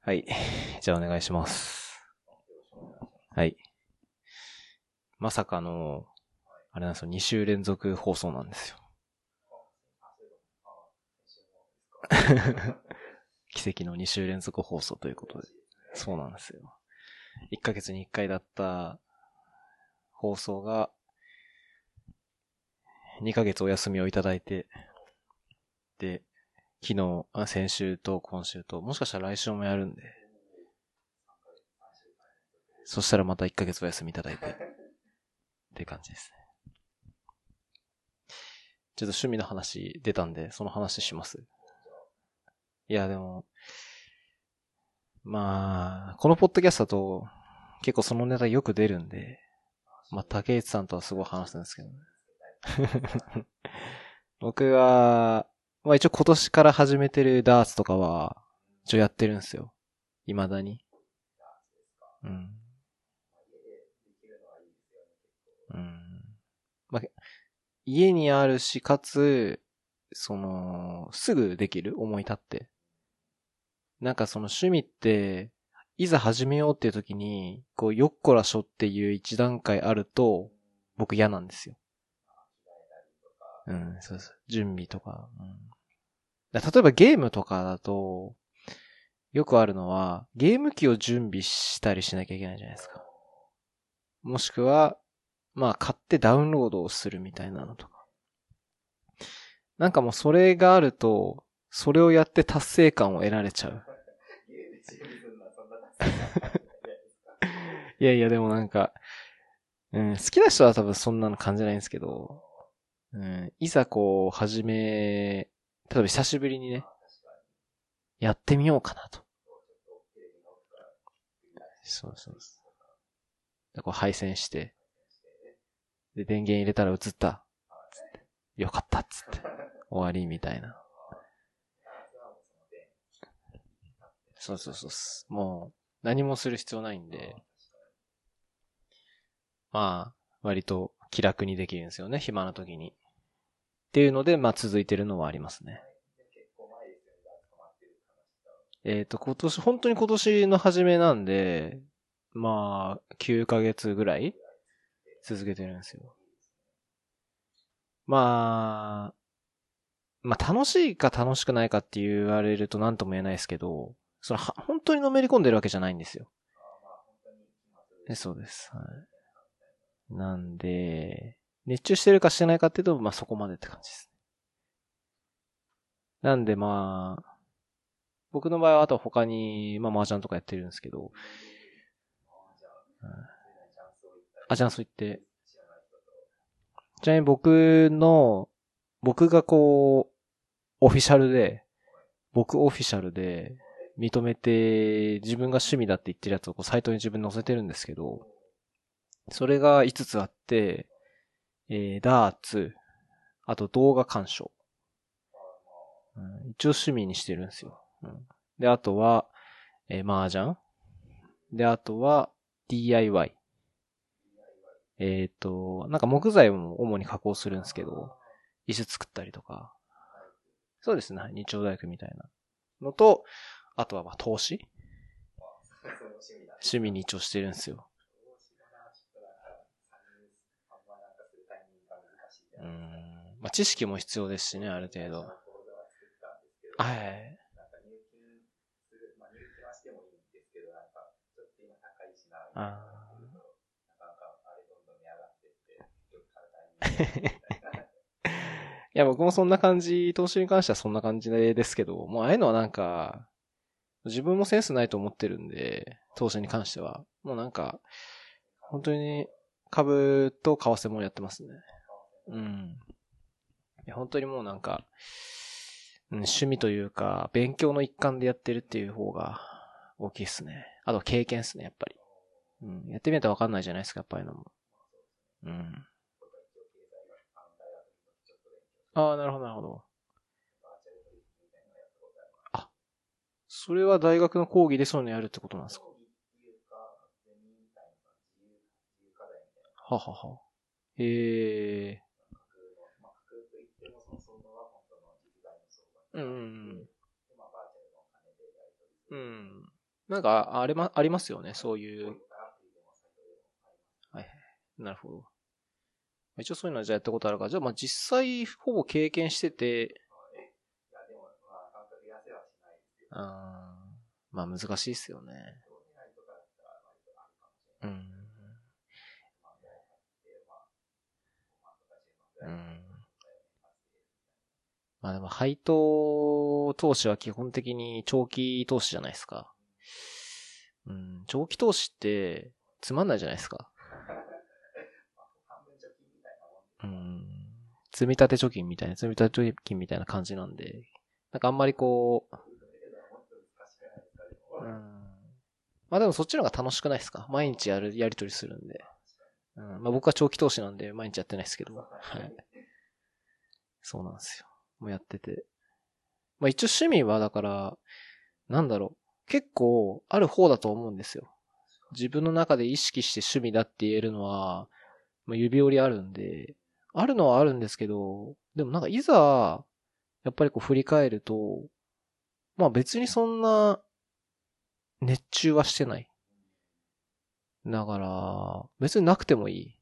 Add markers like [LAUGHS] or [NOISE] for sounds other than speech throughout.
はい。[LAUGHS] じゃあお願いします。はい。まさかの、あれなんですよ、2週連続放送なんですよ。[LAUGHS] 奇跡の2週連続放送ということで。そうなんですよ。1ヶ月に1回だった放送が、2ヶ月お休みをいただいて、で、昨日、先週と今週と、もしかしたら来週もやるんで、そしたらまた1ヶ月お休みいただいて、って感じですね。ちょっと趣味の話出たんで、その話します。いや、でも、まあ、このポッドキャストだと、結構そのネタよく出るんで、まあ、竹内さんとはすごい話すんですけどね。[LAUGHS] 僕は、まあ一応今年から始めてるダーツとかは、一応やってるんですよ。未だに。うん。うん。まあ、家にあるし、かつ、その、すぐできる？思い立って。なんかその趣味って、いざ始めようっていう時に、こう、よっこらしょっていう一段階あると、僕嫌なんですよ。うん、そうそう。準備とか。うん、だ例えばゲームとかだと、よくあるのは、ゲーム機を準備したりしなきゃいけないじゃないですか。もしくは、まあ、買ってダウンロードをするみたいなのとか。なんかもうそれがあると、それをやって達成感を得られちゃう。[LAUGHS] いやいや、でもなんか、うん、好きな人は多分そんなの感じないんですけど、うん、いざこう、始め、例えば久しぶりにね、やってみようかなと。そうそうそう。で、こう配線して、で、電源入れたら映った。つってよかったっつって。終わりみたいな。そうそうそうそう。もう、何もする必要ないんで、まあ、割と気楽にできるんですよね、暇な時に。っていうので、まあ続いてるのはありますね。えっ、と、今年、本当に今年の初めなんで、まあ、9ヶ月ぐらい続けてるんですよ。まあ、まあ楽しいか楽しくないかって言われると何とも言えないですけど、そのは本当にのめり込んでるわけじゃないんですよ。そうです。はい。なんで、熱中してるかしてないかっていうと、まあそこまでって感じです。なんでまあ、僕の場合はあと他に、まあ麻雀とかやってるんですけど、うん。あ、じゃあそう言って、ちなみに僕の、僕がこう、オフィシャルで、僕オフィシャルで認めて自分が趣味だって言ってるやつをこうサイトに自分載せてるんですけど、それが5つあって、えー、ダーツ、あと動画鑑賞。うん、一応趣味にしてるんですよ。うん、で、あとは、えー、麻雀。で、あとは DIY。えっ、と、なんか木材も主に加工するんですけど、椅子作ったりとか。そうですね。日曜大工みたいなのと、あとはまあ投資 [LAUGHS] 趣味に一応してるんですよ。うん。まあ知識も必要ですしね、ある程度。はい。あ [LAUGHS] いや、僕もそんな感じ、投資に関してはそんな感じですけど、もうああいうのはなんか、自分もセンスないと思ってるんで、投資に関しては。もうなんか、本当に株と為替もやってますね。うん。や、本当にもうなんか、うん、趣味というか、勉強の一環でやってるっていう方が大きいっすね。あと経験っすね、やっぱり。うん。やってみないとわかんないじゃないですか、やっぱりのも。うん。ああ、なるほど、なるほど。あ、それは大学の講義でそういうのやるってことなんですか？ははは。へえ。ううんうん。うん。なんか、あれま、ありますよね、そういう。はい。なるほど。一応そういうのはじゃあやったことあるから、じゃあまあ実際ほぼ経験してて、あまあ難しいっすよね。うん。うん。まあでも配当投資は基本的に長期投資じゃないですか。うん、長期投資ってつまんないじゃないですか。うん。積立貯金みたいな、積立貯金みたいな感じなんで、なんかあんまりこう、うん。まあでもそっちの方が楽しくないですか？毎日やる、やりとりするんで。うん。まあ僕は長期投資なんで毎日やってないですけど。はい。そうなんですよ。もやってて。まあ一応趣味はだから、なんだろう。結構ある方だと思うんですよ。自分の中で意識して趣味だって言えるのは、まあ、指折りあるんで、あるのはあるんですけど、でもなんかいざ、やっぱりこう振り返ると、まあ別にそんな、熱中はしてない。だから、別になくてもいい。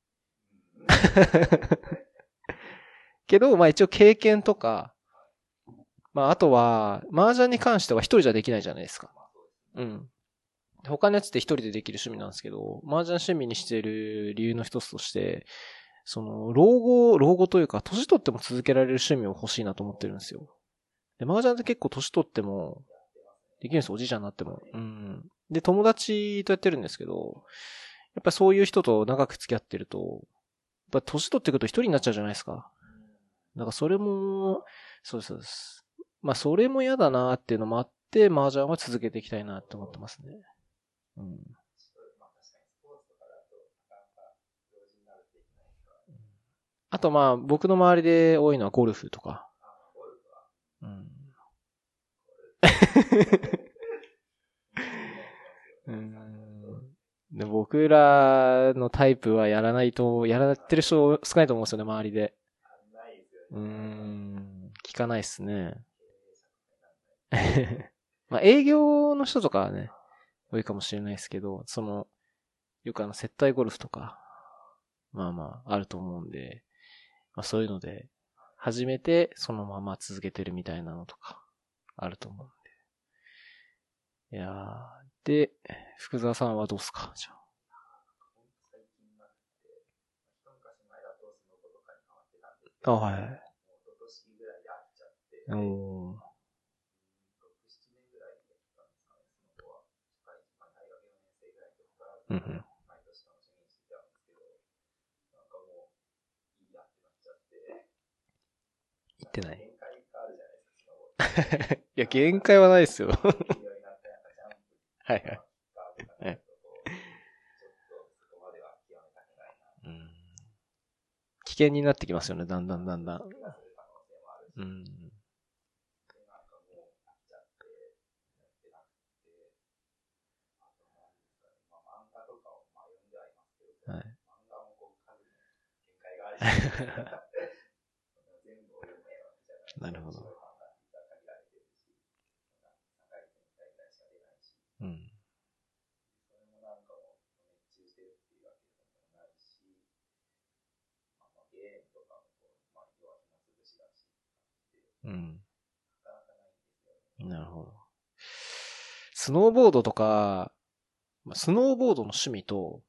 けど、まあ一応経験とか、まああとは、麻雀に関しては一人じゃできないじゃないですか。うん。他のやつって一人でできる趣味なんですけど、麻雀趣味にしている理由の一つとして、その、老後、老後というか、年取っても続けられる趣味を欲しいなと思ってるんですよ。で、麻雀って結構年取っても、できるんです、おじいちゃんになっても。うん。で、友達とやってるんですけど、やっぱそういう人と長く付き合ってると、やっぱ年取ってくると一人になっちゃうじゃないですか。だからそれも、そうです、そうです。まあそれも嫌だなっていうのもあって、麻雀は続けていきたいなって思ってますね。うん。あとまあ、僕の周りで多いのはゴルフとか。うん。うんで僕らのタイプはやらないと、やらってる人少ないと思うんですよね、周りで。うん、聞かないっすね。[LAUGHS] まあ営業の人とかはね、多いかもしれないですけど、その、よくあの接待ゴルフとか、まあまああると思うんで、まあそういうので、始めてそのまま続けてるみたいなのとか、あると思うんで。いやー、で、福沢さんはどうすか？じゃあ。あ、はい。おー。うんうん。言ってない。[LAUGHS] いや、限界はないですよ。はいはい。危険になってきますよね、だんだんだんだん。うん。[LAUGHS] なるほど。うん。うん。なるほど。スノーボードとか、スノーボードの趣味と、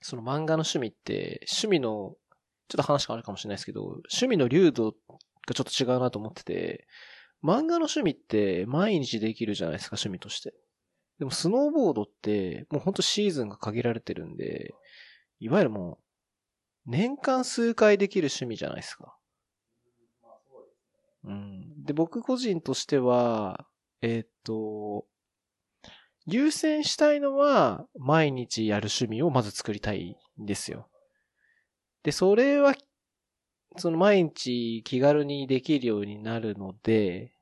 その漫画の趣味って、趣味の、ちょっと話変わるかもしれないですけど、趣味の流度がちょっと違うなと思ってて、漫画の趣味って毎日できるじゃないですか、趣味として。でもスノーボードってもうほんとシーズンが限られてるんで、いわゆるもう、年間数回できる趣味じゃないですか。うん。で、僕個人としては、えっ、と、優先したいのは、毎日やる趣味をまず作りたいんですよ。で、それは、その毎日気軽にできるようになるので、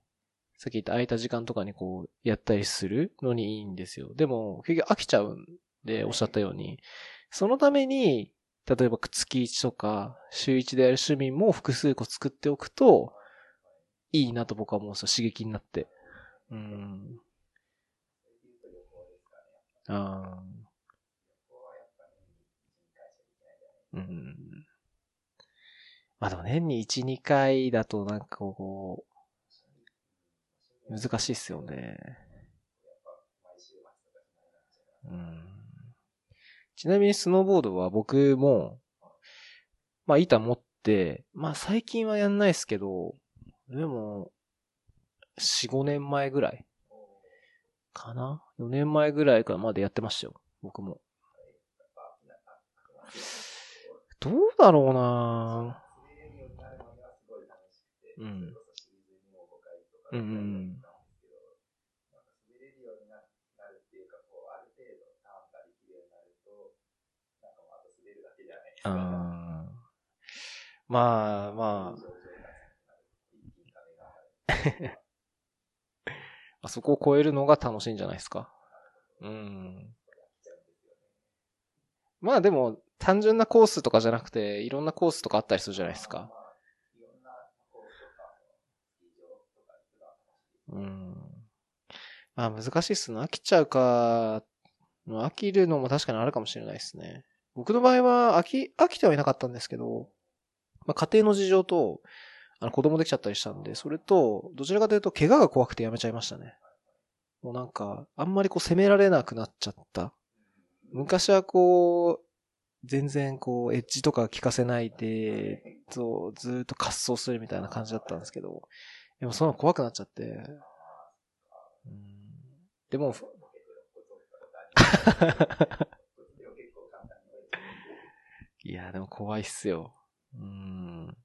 さっき言った空いた時間とかにこう、やったりするのにいいんですよ。でも、結局飽きちゃうんで、おっしゃったように、そのために、例えば月1とか、週1でやる趣味も複数個作っておくと、いいなと僕は思うんですよ、刺激になって。うん。ああ。うん。まあでも年に1、2回だとなんかこう、難しいっすよね。うん。ちなみにスノーボードは僕も、まあ板持って、まあ最近はやんないですけど、でも、4、5年前ぐらいかな ?4 年前ぐらいからまでやってましたよ。僕も。どうだろうなうん。うんうん。あまあまあ。あ [LAUGHS] そこを超えるのが楽しいんじゃないですか。うん。まあでも、単純なコースとかじゃなくて、いろんなコースとかあったりするじゃないですか。うん。まあ難しいっすね。飽きちゃうか、飽きるのも確かにあるかもしれないですね。僕の場合は飽き、飽きてはいなかったんですけど、まあ家庭の事情と、あの子供できちゃったりしたんで、それと、どちらかというと怪我が怖くてやめちゃいましたね。もうなんか、あんまりこう攻められなくなっちゃった。昔はこう、全然こう、エッジとか効かせないで、そうずっと滑走するみたいな感じだったんですけど、でもその怖くなっちゃって。うんでも、[LAUGHS] いや、でも怖いっすよ。うん。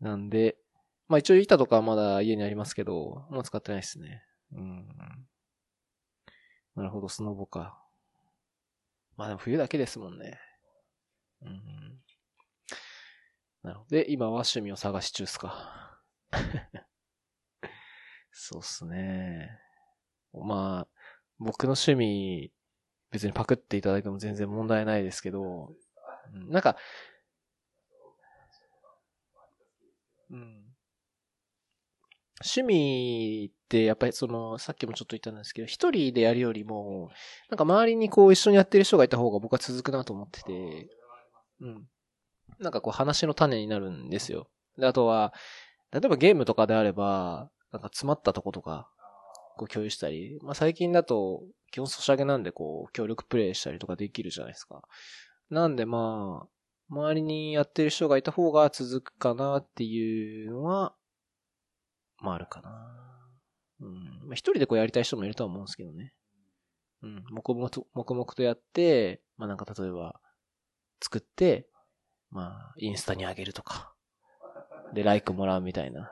なんで、まあ一応板とかはまだ家にありますけど、もう使ってないっすね。うん。なるほど、スノボか。まあでも冬だけですもんね。うん。なるほど。で、今は趣味を探し中っすか？そうっすね。まあ、僕の趣味、別にパクっていただいても全然問題ないですけど、うんなんか、うん。趣味ってやっぱりその、さっきもちょっと言ったんですけど、一人でやるよりも、なんか周りにこう一緒にやってる人がいた方が僕は続くなと思ってて、うん。なんかこう話の種になるんですよ。で、あとは、例えばゲームとかであれば、なんか詰まったとことか、こう共有したり、まあ最近だと、基本ソシャゲなんでこう、協力プレイしたりとかできるじゃないですか。なんでまあ、周りにやってる人がいた方が続くかなっていうのは、まああるかな。うん。まあ一人でこうやりたい人もいるとは思うんですけどね。うん。黙々と、黙々とやって、まあなんか例えば、作って、まあ、インスタに上げるとか。で、ライクもらうみたいな。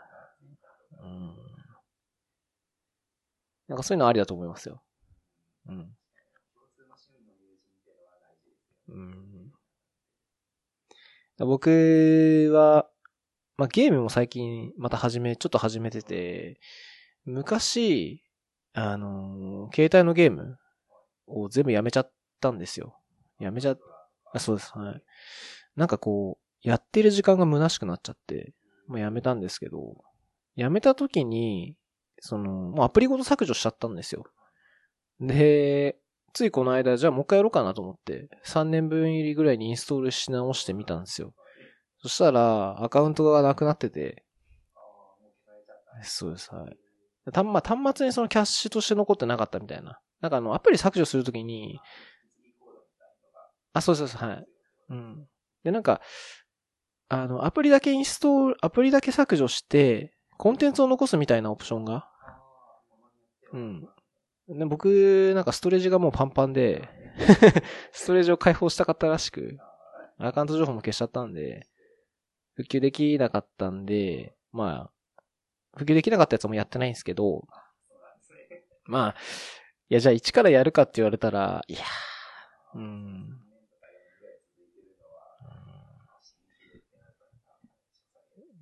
うん。なんかそういうのありだと思いますよ。うん。うん。僕は、まあ、ゲームも最近また始め、ちょっと始めてて、昔、あのー携帯のゲームを全部やめちゃったんですよ。やめちゃ、あ、そうです、はい。なんかこう、やってる時間が虚しくなっちゃって、もうやめたんですけど、やめた時に、その、もうアプリごと削除しちゃったんですよ。で、ついこの間、じゃあもう一回やろうかなと思って、3年分入りぐらいにインストールし直してみたんですよ。そしたら、アカウントがなくなってて、そうです、はい。たまあ、端末にそのキャッシュとして残ってなかったみたいな。なんかあの、アプリ削除するときに、あ、そうそうそう、はい。うん。で、なんか、あの、アプリだけインストール、アプリだけ削除して、コンテンツを残すみたいなオプションが、うん。で僕、なんかストレージがもうパンパンで、[LAUGHS] ストレージを開放したかったらしく、アカウント情報も消しちゃったんで、復旧できなかったんで、まあ、復旧できなかったやつもやってないんですけど、まあ、いや、じゃあ一からやるかって言われたら、いやー、うん。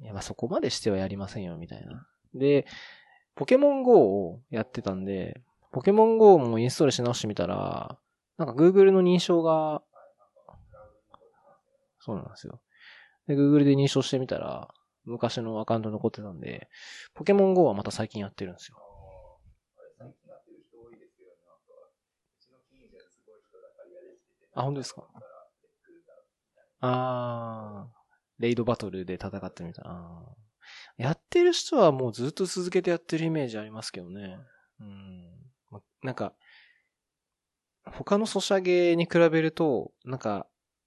いや、まあそこまでしてはやりませんよ、みたいな。で、ポケモン GO をやってたんで、ポケモン GO もインストールし直してみたら、なんか Google の認証が、そうなんですよ。で、Google で認証してみたら、昔のアカウント残ってたんで、ポケモン GO はまた最近やってるんですよ。あ、本当ですか？あー、レイドバトルで戦ってみた。やってる人はもうずっと続けてやってるイメージありますけどね。うん。まなんか、他のソシャゲに比べると、なんか、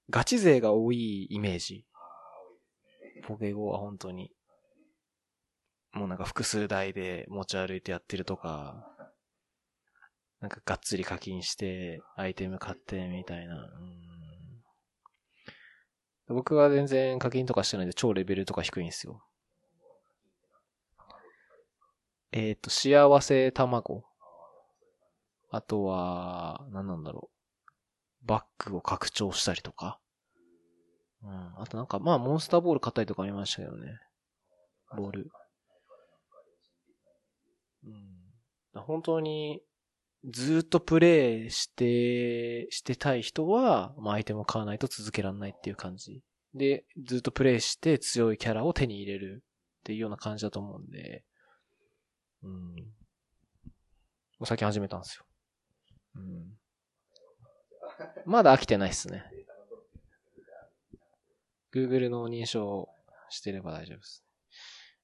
ガチ勢が多いイメージ。ポケゴは本当に。もうなんか複数台で持ち歩いてやってるとか、なんかがっつり課金して、アイテム買ってみたいな。僕は全然課金とかしてないんで超レベルとか低いんですよ。えっ、と、幸せ卵。あとは、何なんだろう。バッグを拡張したりとか。うん。あとなんか、まあ、モンスターボール買ったりとかありましたけどね。ボール。うん。本当に、ずっとプレイして、してたい人は、まあ、アイテムを買わないと続けられないっていう感じ。で、ずっとプレイして強いキャラを手に入れるっていうような感じだと思うんで、うん。もう最近始めたんですよ。うん。まだ飽きてないっすね。Google の認証してれば大丈夫です。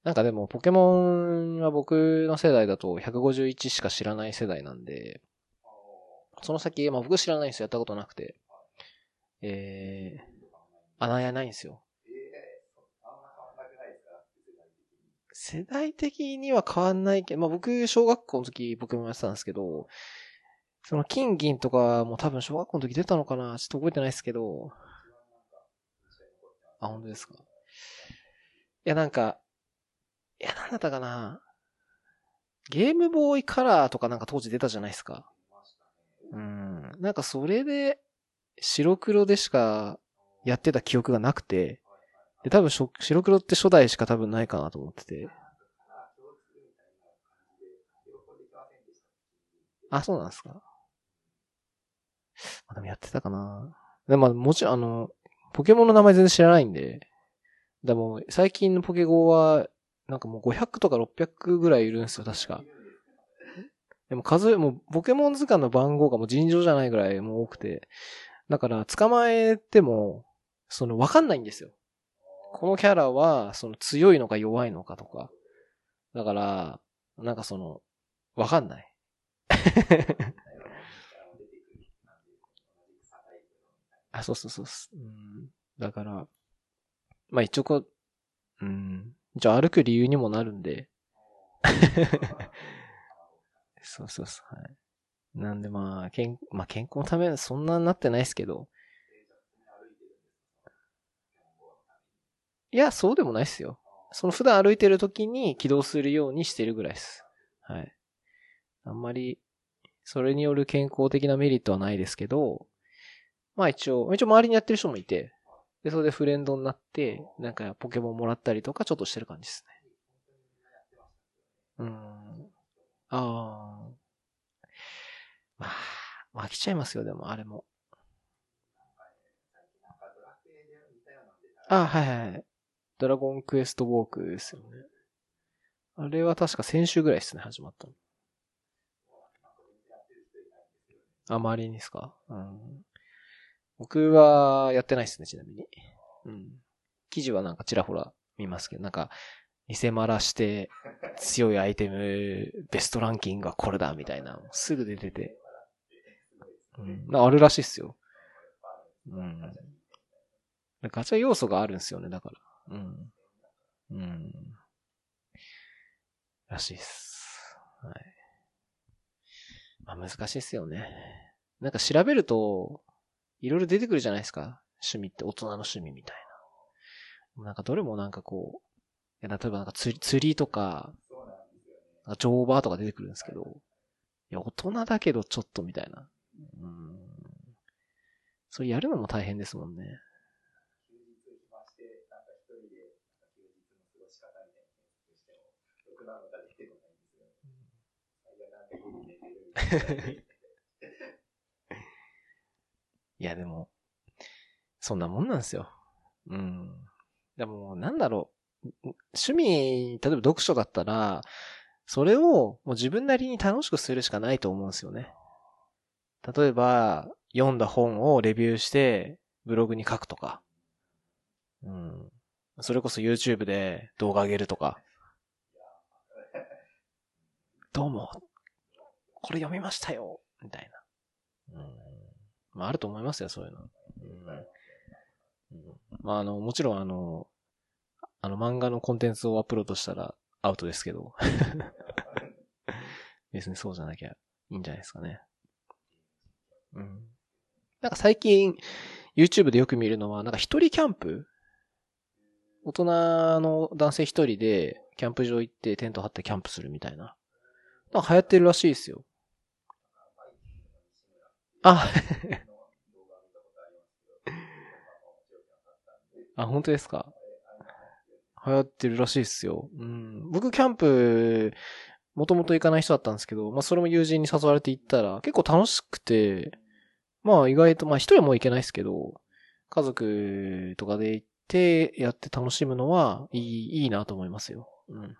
なんかでも、ポケモンは僕の世代だと151しか知らない世代なんで、その先、まあ僕知らないんですよ。やったことなくて。えー、あ、なんやないんですよ。世代的には変わんないけど、まあ僕、小学校の時僕もやってたんですけど、その金銀とかも多分小学校の時出たのかなちょっと覚えてないですけど、あ、本当ですか？いや、なんか、いや、なんだったかな？ゲームボーイカラーとかなんか当時出たじゃないですか。うん。なんかそれで、白黒でしかやってた記憶がなくて、で、多分しょ白黒って初代しか多分ないかなと思ってて。あ、そうなんですか？あ、でもやってたかな。でも、まあもちろん、あの、ポケモンの名前全然知らないんで、でも、最近のポケゴーは、なんかもう500とか600ぐらいいるんですよ、確か。でも数え、もうポケモン図鑑の番号がもう尋常じゃないぐらいもう多くて、だから捕まえても、そのわかんないんですよ。このキャラは、その強いのか弱いのかとか。だから、なんかその、わかんない。あ、そうそうそうそう。うん。だから、まあ一応こう、うん。じゃあ歩く理由にもなるんで。[LAUGHS] そうそうそう。はい。なんでまあ、健、まあ健康のためはそんなになってないですけど。いや、そうでもないですよ。その普段歩いてる時に起動するようにしてるぐらいです。はい。あんまり、それによる健康的なメリットはないですけど、まあ一応、一応周りにやってる人もいて、で、それでフレンドになって、なんかポケモンもらったりとかちょっとしてる感じですね。うん。ああ。まあ、飽きちゃいますよ、でも、あれも。あはいはいはい。ドラゴンクエストウォークですよね。あれは確か先週ぐらいですね、始まったの。あ、周りにですか？うん。僕はやってないですね、ちなみに。うん。記事はなんかちらほら見ますけど、なんか、偽マラして強いアイテム、ベストランキングはこれだ、みたいな。すぐ出てて。うん。なあるらしいっすよ。うん。ガチャ要素があるんですよね、だから。うん。うん。らしいっす。はい。まあ難しいっすよね。なんか調べると、いろいろ出てくるじゃないですか。趣味って大人の趣味みたいな。なんかどれもなんかこう、いや例えばなんか釣り釣りとか乗馬とか出てくるんですけど、いや、大人だけどちょっとみたいな。うん。それやるのも大変ですもんね。[LAUGHS] いや、でも、そんなもんなんですよ。うん。でも、なんだろう。趣味、例えば読書だったら、それをもう自分なりに楽しくするしかないと思うんですよね。例えば、読んだ本をレビューして、ブログに書くとか。うん。それこそ YouTube で動画上げるとか。どうも、これ読みましたよみたいな。うん。まあ、あると思いますよ、そういうの。うん。うんまあ、あの、もちろんあの、あの漫画のコンテンツをアップロードしたらアウトですけど。[LAUGHS] 別にそうじゃなきゃいいんじゃないですかね。うん。なんか最近、YouTube でよく見るのは、なんか一人キャンプ大人の男性一人で、キャンプ場行ってテント張ってキャンプするみたいな。なんか流行ってるらしいですよ。あ、[LAUGHS] あ、本当ですか？流行ってるらしいですよ。うん。僕、キャンプ、もともと行かない人だったんですけど、まあ、それも友人に誘われて行ったら、結構楽しくて、まあ、意外と、まあ、一人はもう行けないですけど、家族とかで行って、やって楽しむのは、いい、いいなと思いますよ。うん。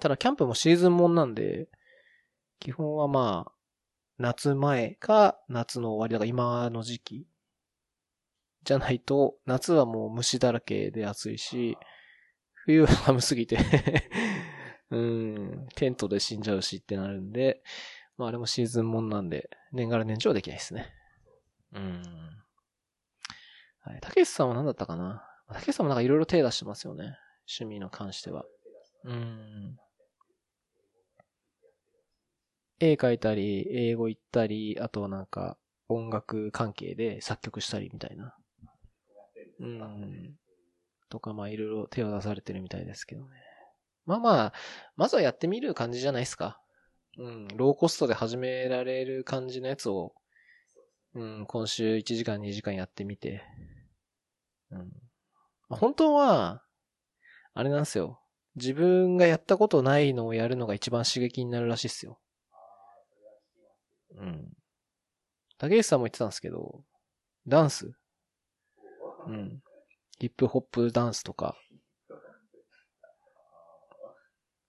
ただ、キャンプもシーズンもんなんで、基本はまあ、夏前か夏の終わりだから今の時期じゃないと、夏はもう虫だらけで暑いし、冬は寒すぎて [LAUGHS] うん、テントで死んじゃうしってなるんで、まああれもシーズンもんなんで、年がら年中はできないですね。うん。はい。たけしさんは何だったかな？たけしさんもなんかいろいろ手出してますよね。趣味の関しては。うん。絵描いたり、英語行ったり、あとなんか音楽関係で作曲したりみたいな。うん。とかまあいろいろ手を出されてるみたいですけどね。まあまあ、まずはやってみる感じじゃないですか。うん。ローコストで始められる感じのやつを、うん、今週1時間2時間やってみて。うん。本当は、あれなんですよ。自分がやったことないのをやるのが一番刺激になるらしいっすよ。うん。竹内さんも言ってたんですけど、ダンス？うん。ヒップホップダンスとか、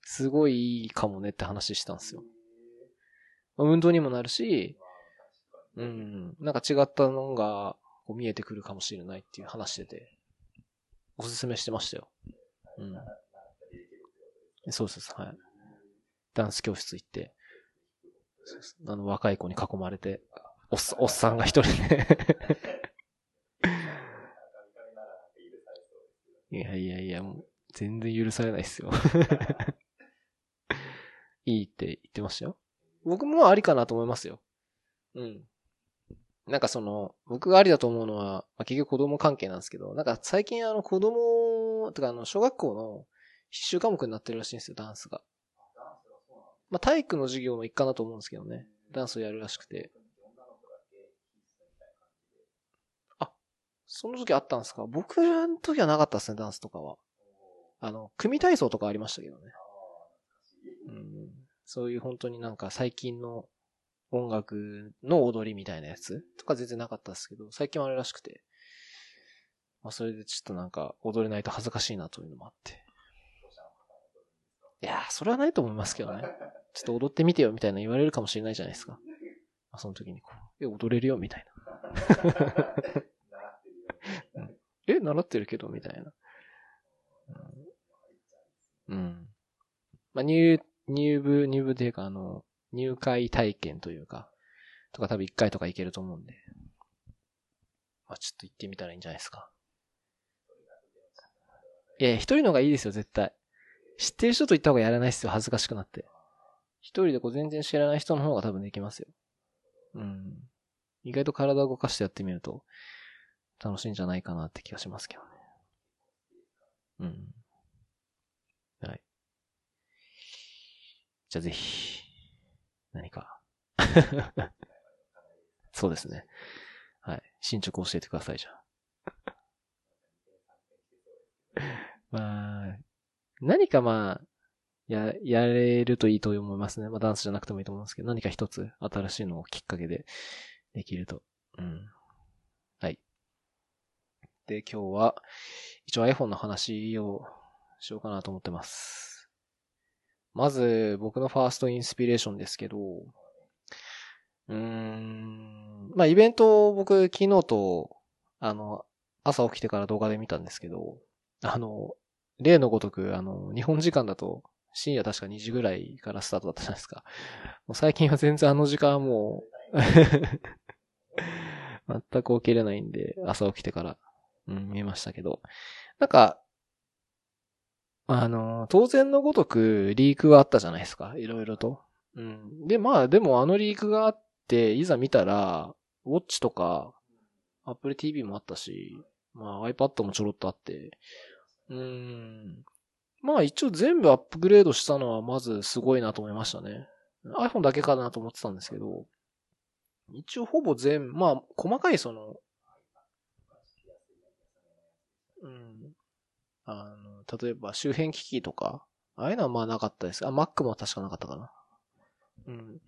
すごいいいかもねって話したんですよ。運動にもなるし、うん、なんか違ったのがこう見えてくるかもしれないっていう話してて、おすすめしてましたよ。うん。そうそうそう、はい。ダンス教室行って、あの若い子に囲まれて、おっさおっさんが一人で [LAUGHS] いやいやいや、もう、全然許されないっすよ。[LAUGHS] いいって言ってましたよ。僕もありかなと思いますよ。うん。なんかその、僕がありだと思うのは、まあ、結局子供関係なんですけど、なんか最近あの子供、とかあの小学校の必修科目になってるらしいんですよ、ダンスが。まあ体育の授業の一環だと思うんですけどね。ダンスをやるらしくて。あ、その時あったんですか？僕の時はなかったですね、ダンスとかは。あの、組体操とかありましたけどね。うん、そういう本当になんか最近の音楽の踊りみたいなやつとか全然なかったですけど、最近はあれらしくて。まあそれでちょっとなんか踊れないと恥ずかしいなというのもあって。いやー、それはないと思いますけどね。ちょっと踊ってみてよみたいな言われるかもしれないじゃないですか。まあ、その時にこう、え、踊れるよみたいな。うん [LAUGHS] え、習ってるけどみたいな。うん。うんまあ、入、入部、入部っていうか、あの、入会体験というか、とか多分一回とか行けると思うんで。まあ、ちょっと行ってみたらいいんじゃないですか。いや、一人の方がいいですよ、絶対。知ってる人と行った方がやらないですよ、恥ずかしくなって。一人でこう全然知らない人の方が多分できますよ。うん。意外と体を動かしてやってみると、楽しいんじゃないかなって気がしますけどね。うん。はい。じゃあぜひ、何か。[LAUGHS] そうですね。はい。進捗教えてください、じゃあ。[LAUGHS] まあ、何かまあ、や、やれるといいと思いますね。まあダンスじゃなくてもいいと思うんですけど、何か一つ新しいのをきっかけでできると。うん。はい。で、今日は、一応 iPhone の話をしようかなと思ってます。まず、僕のファーストインスピレーションですけど、うーん。まあ、イベントを僕昨日と、あの、朝起きてから動画で見たんですけど、あの、例のごとく、あの、日本時間だと深夜確か2時ぐらいからスタートだったじゃないですか。もう最近は全然あの時間はもう [LAUGHS] 全く起きれないんで、朝起きてから、うん、見ましたけど。なんか、あの、当然のごとくリークはあったじゃないですか。いろいろと。うん。で、まあ、でもあのリークがあって、いざ見たら、ウォッチとか、Apple TV もあったし、まあ iPad もちょろっとあって、うん。まあ一応全部アップグレードしたのはまずすごいなと思いましたね。iPhone だけかなと思ってたんですけど、一応ほぼ全、まあ細かいその、うん。あの、例えば周辺機器とか、ああいうのはまあなかったです。あ、Mac も確かなかったかな。うん。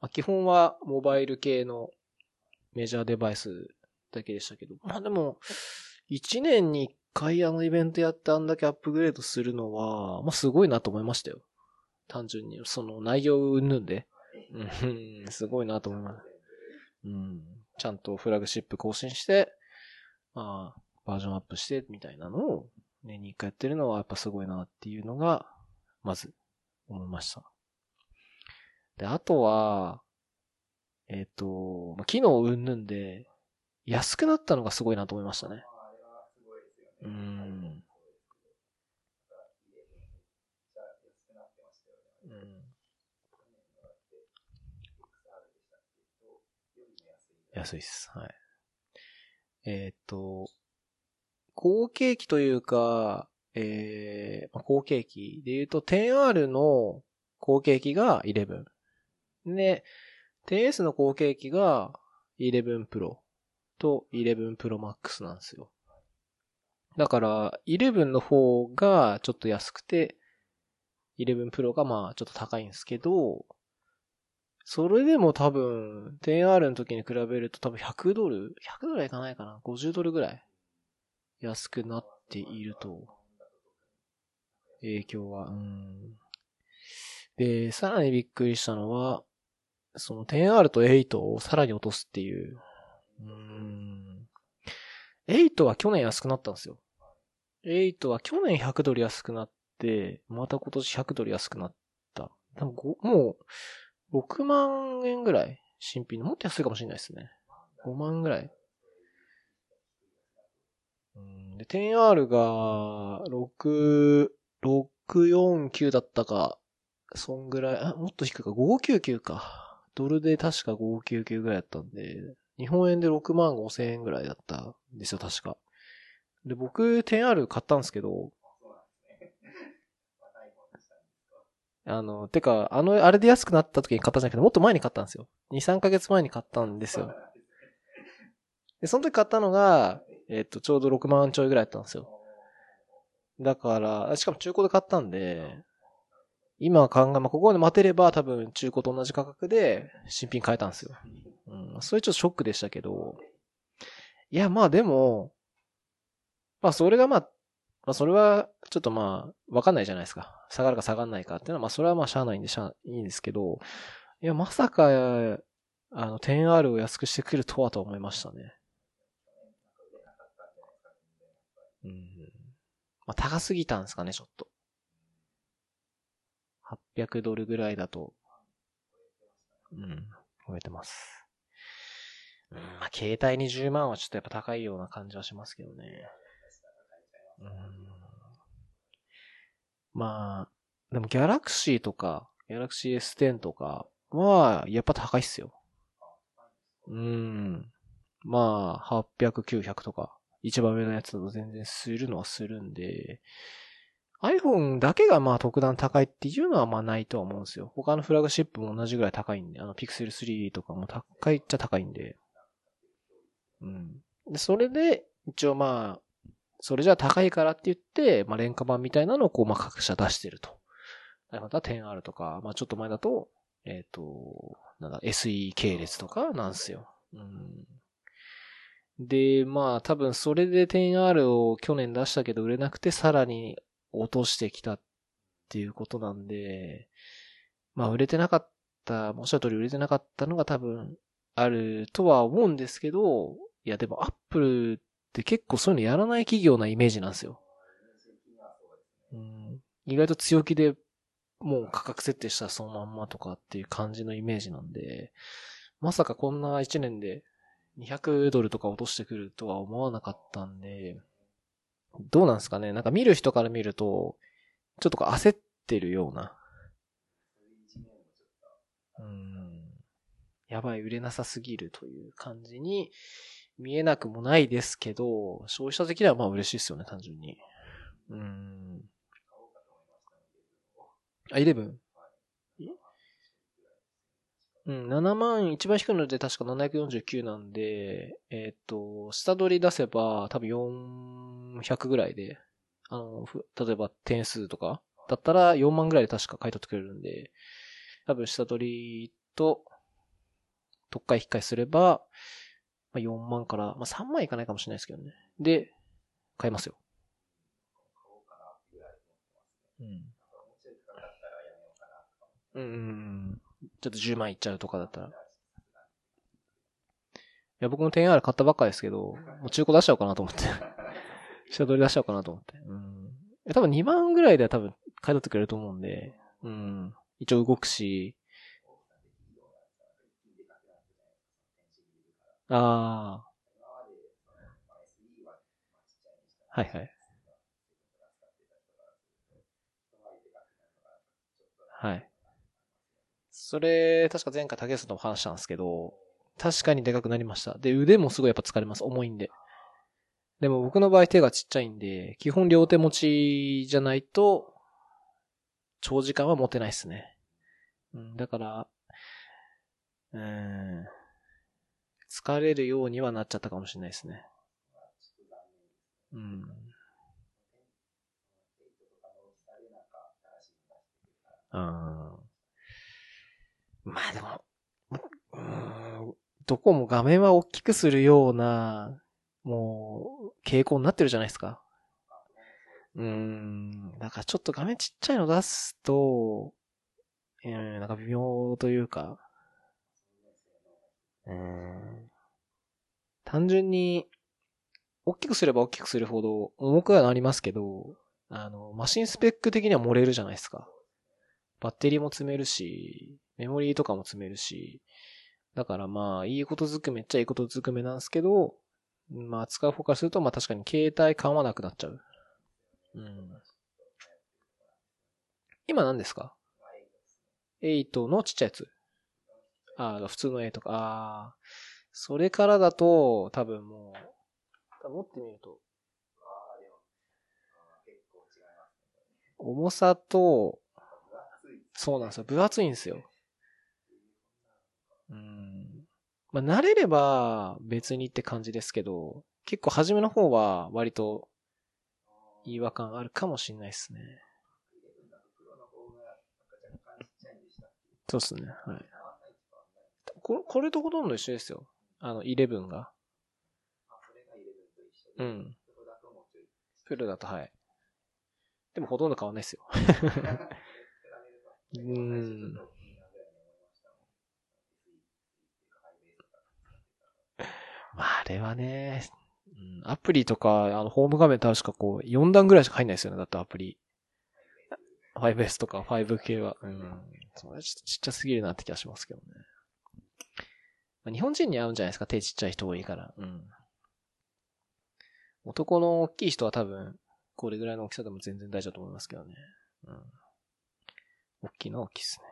まあ、基本はモバイル系のメジャーデバイスだけでしたけど。まあでも、1年に1回あのイベントやってあんだけアップグレードするのは、まあすごいなと思いましたよ。単純に、その内容云々で。うん、すごいなと思います。うん。ちゃんとフラグシップ更新して、まあ、バージョンアップしてみたいなのを年に1回やってるのはやっぱすごいなっていうのが、まず思いました。で、あとは、えっ、ー、と、まあ、機能云々で、安くなったのがすごいなと思いましたね。うん。うん。安いっす。はい。えー、っと、後継機というか、えー、後継機で言うと 10R の後継機が11。で、10S の後継機が11 Pro と11 Pro Max なんですよ。だから、11の方がちょっと安くて、11 Pro がまあちょっと高いんですけど、それでも多分、10R の時に比べると多分100ドル ?100 ドルいかないかな ?50 ドルぐらい安くなっていると。影響は。うん。で、さらにびっくりしたのは、その 10R と8をさらに落とすっていう。うん。8は去年安くなったんですよ。8は去年100ドル安くなって、また今年100ドル安くなった。多分もう、6万円ぐらい新品の。もっと安いかもしれないですね。5万ぐらい。で、10R が、6、649だったか、そんぐらい、あ、もっと低いか、599か。ドルで確か599ぐらいだったんで、日本円で6万5千円ぐらいだったんですよ、確か。で、僕、10R 買ったんですけど、あの、てか、あの、あれで安くなった時に買ったんじゃなくて、もっと前に買ったんですよ。2、3ヶ月前に買ったんですよ。で、その時買ったのが、えっ、と、ちょうど6万ちょいぐらいだったんですよ。だから、しかも中古で買ったんで、今考え、まあ、ここで待てれば多分中古と同じ価格で新品買えたんですよ。うん。それちょっとショックでしたけど、いや、まあでも、まあそれがまあ、まあそれはちょっとまあ、わかんないじゃないですか。下がるか下がんないかっていうのは、まあそれはまあしゃあないんでしゃあ、いいんですけど、いや、まさか、あの、10R を安くしてくるとはと思いましたね。うん。まあ、高すぎたんですかね、ちょっと。800ドルぐらいだと、うん、超えてます。うん、まあ、携帯に10万はちょっとやっぱ高いような感じはしますけどね。うん。まあ、でもギャラクシーとか、ギャラクシー S10 とかは、やっぱ高いっすよ。うん。まあ、800、900とか。一番上のやつだと全然するのはするんで、iPhone だけがまあ特段高いっていうのはまあないとは思うんですよ。他のフラグシップも同じぐらい高いんで、あの Pixel 3とかも高いっちゃ高いんで。うん。で、それで、一応まあ、それじゃ高いからって言って、まあ廉価版みたいなのをこうまあ各社出してると。また 10R とか、まあちょっと前だと、えっ、ー、と、なんだ、SE 系列とかなんすよ。うん。で、まあ多分それで 10R を去年出したけど売れなくてさらに落としてきたっていうことなんで、まあ売れてなかっ、おっしゃる通り売れてなかったのが多分あるとは思うんですけど、いやでもアップルって結構そういうのやらない企業なイメージなんですよ。うん、意外と強気でもう価格設定したらそのまんまとかっていう感じのイメージなんで、まさかこんな1年で200ドルとか落としてくるとは思わなかったんで、どうなんですかねなんか見る人から見ると、ちょっと焦ってるような。うん。やばい、売れなさすぎるという感じに見えなくもないですけど、消費者的にはまあ嬉しいですよね、単純に。うん。あ、11? うん、7万、一番低いので確か749なんで、えっ、ー、と、下取り出せば多分400ぐらいで、あの、例えば点数とかだったら4万ぐらいで確か買い取ってくれるんで、多分下取りと、特価引っ換えすれば、まあ、4万から、まあ、3万いかないかもしれないですけどね。で、買えますよ。うん。うん。ちょっと10万いっちゃうとかだったら。いや、僕も 10R 買ったばっかですけど、もう中古出しちゃおうかなと思って。[LAUGHS] 下取り出しちゃおうかなと思って。うん。多分2万ぐらいでは多分買い取ってくれると思うんで、うん。一応動くし、ああ。はいはい。はい。それ、確か前回竹内さんとも話したんですけど、確かにでかくなりました。で、腕もすごいやっぱ疲れます。重いんで。でも僕の場合手がちっちゃいんで、基本両手持ちじゃないと、長時間は持てないっすね。うん、だから、うん、疲れるようにはなっちゃったかもしれないですね。うん。うん。まあでも、うん、どこも画面は大きくするような、もう、傾向になってるじゃないですか。うん。だかちょっと画面ちっちゃいの出すと、うん、なんか微妙というか、うん。単純に、大きくすれば大きくするほど重くはなりますけど、あの、マシンスペック的には漏れるじゃないですか。バッテリーも積めるし、メモリーとかも積めるし、だからまあ、いいことずくめっちゃいいことずくめなんですけど、まあ、使う方からすると、まあ確かに携帯感はなくなっちゃう。うん。今何ですか ?8 のちっちゃいやつ。ああ、普通の A とか、ああ、それからだと、多分もう、持ってみると、重さと、そうなんですよ。分厚いんですよ。うん。まあ、慣れれば別にって感じですけど、結構初めの方は割と違和感あるかもしれないですね。そうっすね。はい。ここれとほとんど一緒ですよ。あの、11が。うん。プロだと、はい。でもほとんど変わんないですよ。[LAUGHS] うん。まあ、あれはね、うん、アプリとか、あの、ホーム画面確かこう、4段ぐらいしか入んないですよね。だってアプリ。5S とか 5K は。うん。それちょっとちっちゃすぎるなって気がしますけどね。まあ、日本人に合うんじゃないですか。手ちっちゃい人多いから。うん。男の大きい人は多分、これぐらいの大きさでも全然大丈夫と思いますけどね。うん。大きいのは大きいっすね。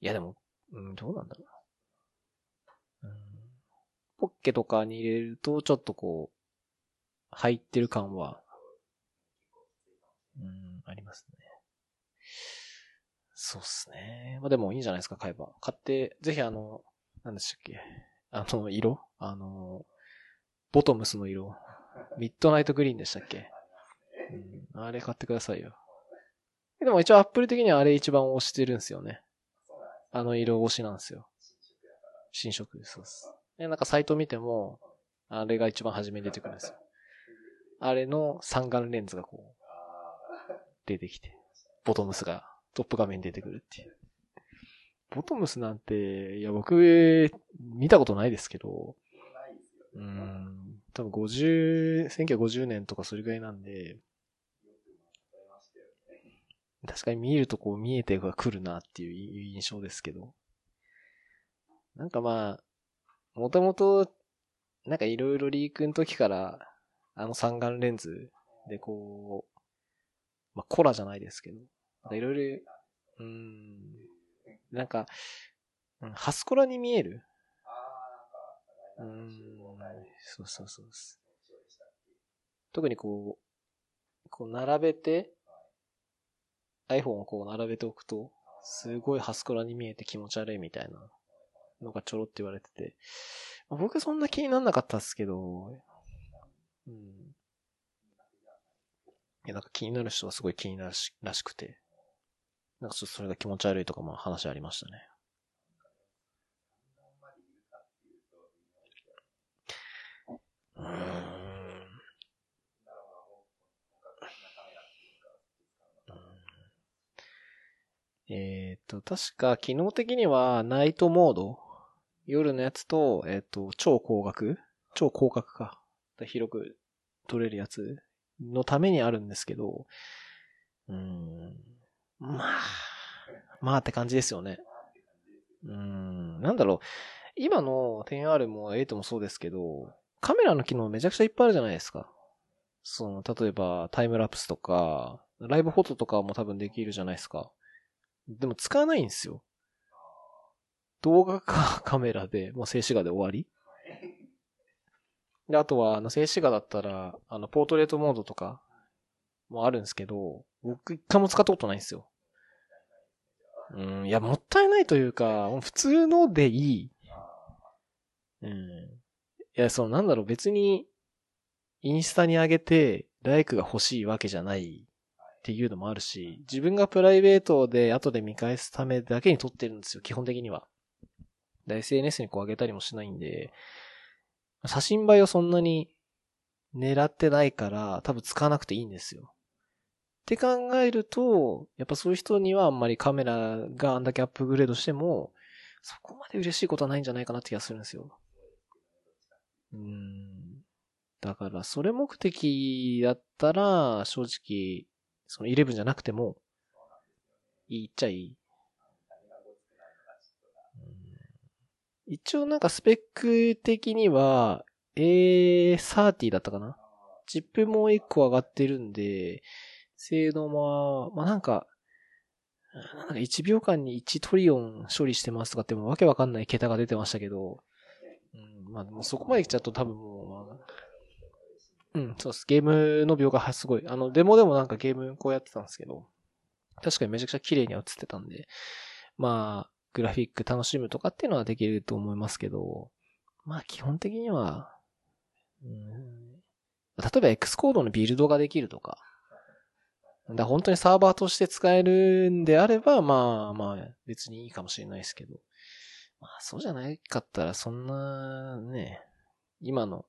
いやでも、うん、どうなんだろう。うん。ポッケとかに入れると、ちょっとこう、入ってる感は、うん、ありますね。そうっすね。まあでもいいんじゃないですか、買えば。買って、ぜひあの、何でしたっけ？あの、色？あの、ボトムスの色。ミッドナイトグリーンでしたっけ、うん、あれ買ってくださいよ。でも一応アップル的にはあれ一番推してるんですよね。あの色推しなんですよ。新色です。そうです。なんかサイト見ても、あれが一番初めに出てくるんですよ。あれの三眼レンズがこう、出てきて、ボトムスがトップ画面に出てくるっていう。ボトムスなんて、いや、僕、見たことないですけど、うん、多分50、1950年とかそれぐらいなんで、確かに見えるとこう見えてが来るなっていう印象ですけど。なんかまあ、もともと、なんかいろいろリークの時から、あの三眼レンズでこう、まあコラじゃないですけど、いろいろ、うん、なんか、ハスコラに見える？うん、そうそうそう特にこう、こう並べて、iPhone をこう並べておくと、すごいハスコラに見えて気持ち悪いみたいなのがちょろって言われてて、僕そんな気になんなかったっすけど、うん。いや、なんか気になる人はすごい気になるしらしくて、なんかちょっとそれが気持ち悪いとかも話ありましたね。うん。えっ、と、確か機能的にはナイトモード、夜のやつと、えっ、と、超光学超広角か。広く撮れるやつのためにあるんですけど、うん、まあ、まあって感じですよね。うん、なんだろう。今の 10R も8もそうですけど、カメラの機能めちゃくちゃいっぱいあるじゃないですか。その、例えばタイムラプスとか、ライブフォトとかも多分できるじゃないですか。でも使わないんですよ。動画かカメラで、もう静止画で終わりで、あとは、あの、静止画だったら、あの、ポートレートモードとかもあるんですけど、僕一回も使ったことないんですよ。うん、いや、もったいないというか、普通のでいい。うん。いや、その、なんだろう、別に、インスタに上げて、ライクが欲しいわけじゃないっていうのもあるし、自分がプライベートで後で見返すためだけに撮ってるんですよ、基本的には。SNS にこう上げたりもしないんで、写真映えをそんなに狙ってないから、多分使わなくていいんですよ。って考えると、やっぱそういう人にはあんまりカメラがあんだけアップグレードしても、そこまで嬉しいことはないんじゃないかなって気がするんですよ。うん。だから、それ目的だったら、正直、その11じゃなくても、いいっちゃいい。一応なんかスペック的には A30 だったかな？チップも1個上がってるんで、性能も、まあなんか、なんか1秒間に1トリオン処理してますとかってもわけわかんない桁が出てましたけど、うん、まあもそこまで来ちゃうと多分もう、まあ、うん、そうです。ゲームの描画はすごい。あの、デモでもなんかゲームこうやってたんですけど、確かにめちゃくちゃ綺麗に映ってたんで、まあ、グラフィック楽しむとかっていうのはできると思いますけど、まあ基本的には、うん、例えば X コードのビルドができるとか、だ本当にサーバーとして使えるんであれば、まあまあ別にいいかもしれないですけど、まあそうじゃないかったらそんなね、今の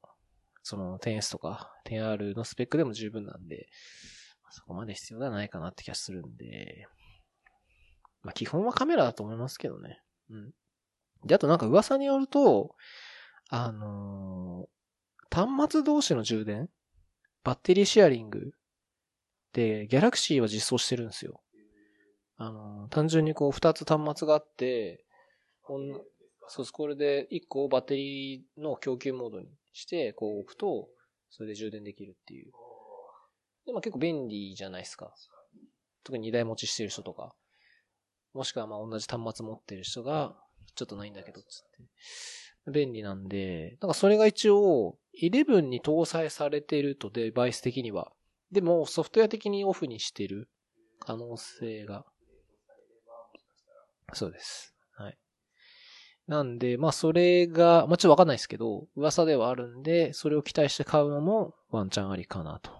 その 10S とか 10R のスペックでも十分なんで、そこまで必要ではないかなって気がするんで、まあ基本はカメラだと思いますけどね。うん。で、あとなんか噂によると、あのー、端末同士の充電バッテリーシェアリングで、ギャラクシーは実装してるんですよ。あの、単純にこう二つ端末があって、こんそうす。これで一個バッテリーの供給モードにして、こう置くと、それで充電できるっていう。でも結構便利じゃないですか。特に2台持ちしてる人とか。もしくはまあ同じ端末持ってる人が、ちょっとないんだけど、つって。便利なんで、なんかそれが一応、11に搭載されてるとデバイス的には。でもソフトウェア的にオフにしてる可能性が。そうです。はい。なんで、まあそれが、まあちょっとわかんないですけど、噂ではあるんで、それを期待して買うのもワンチャンありかなと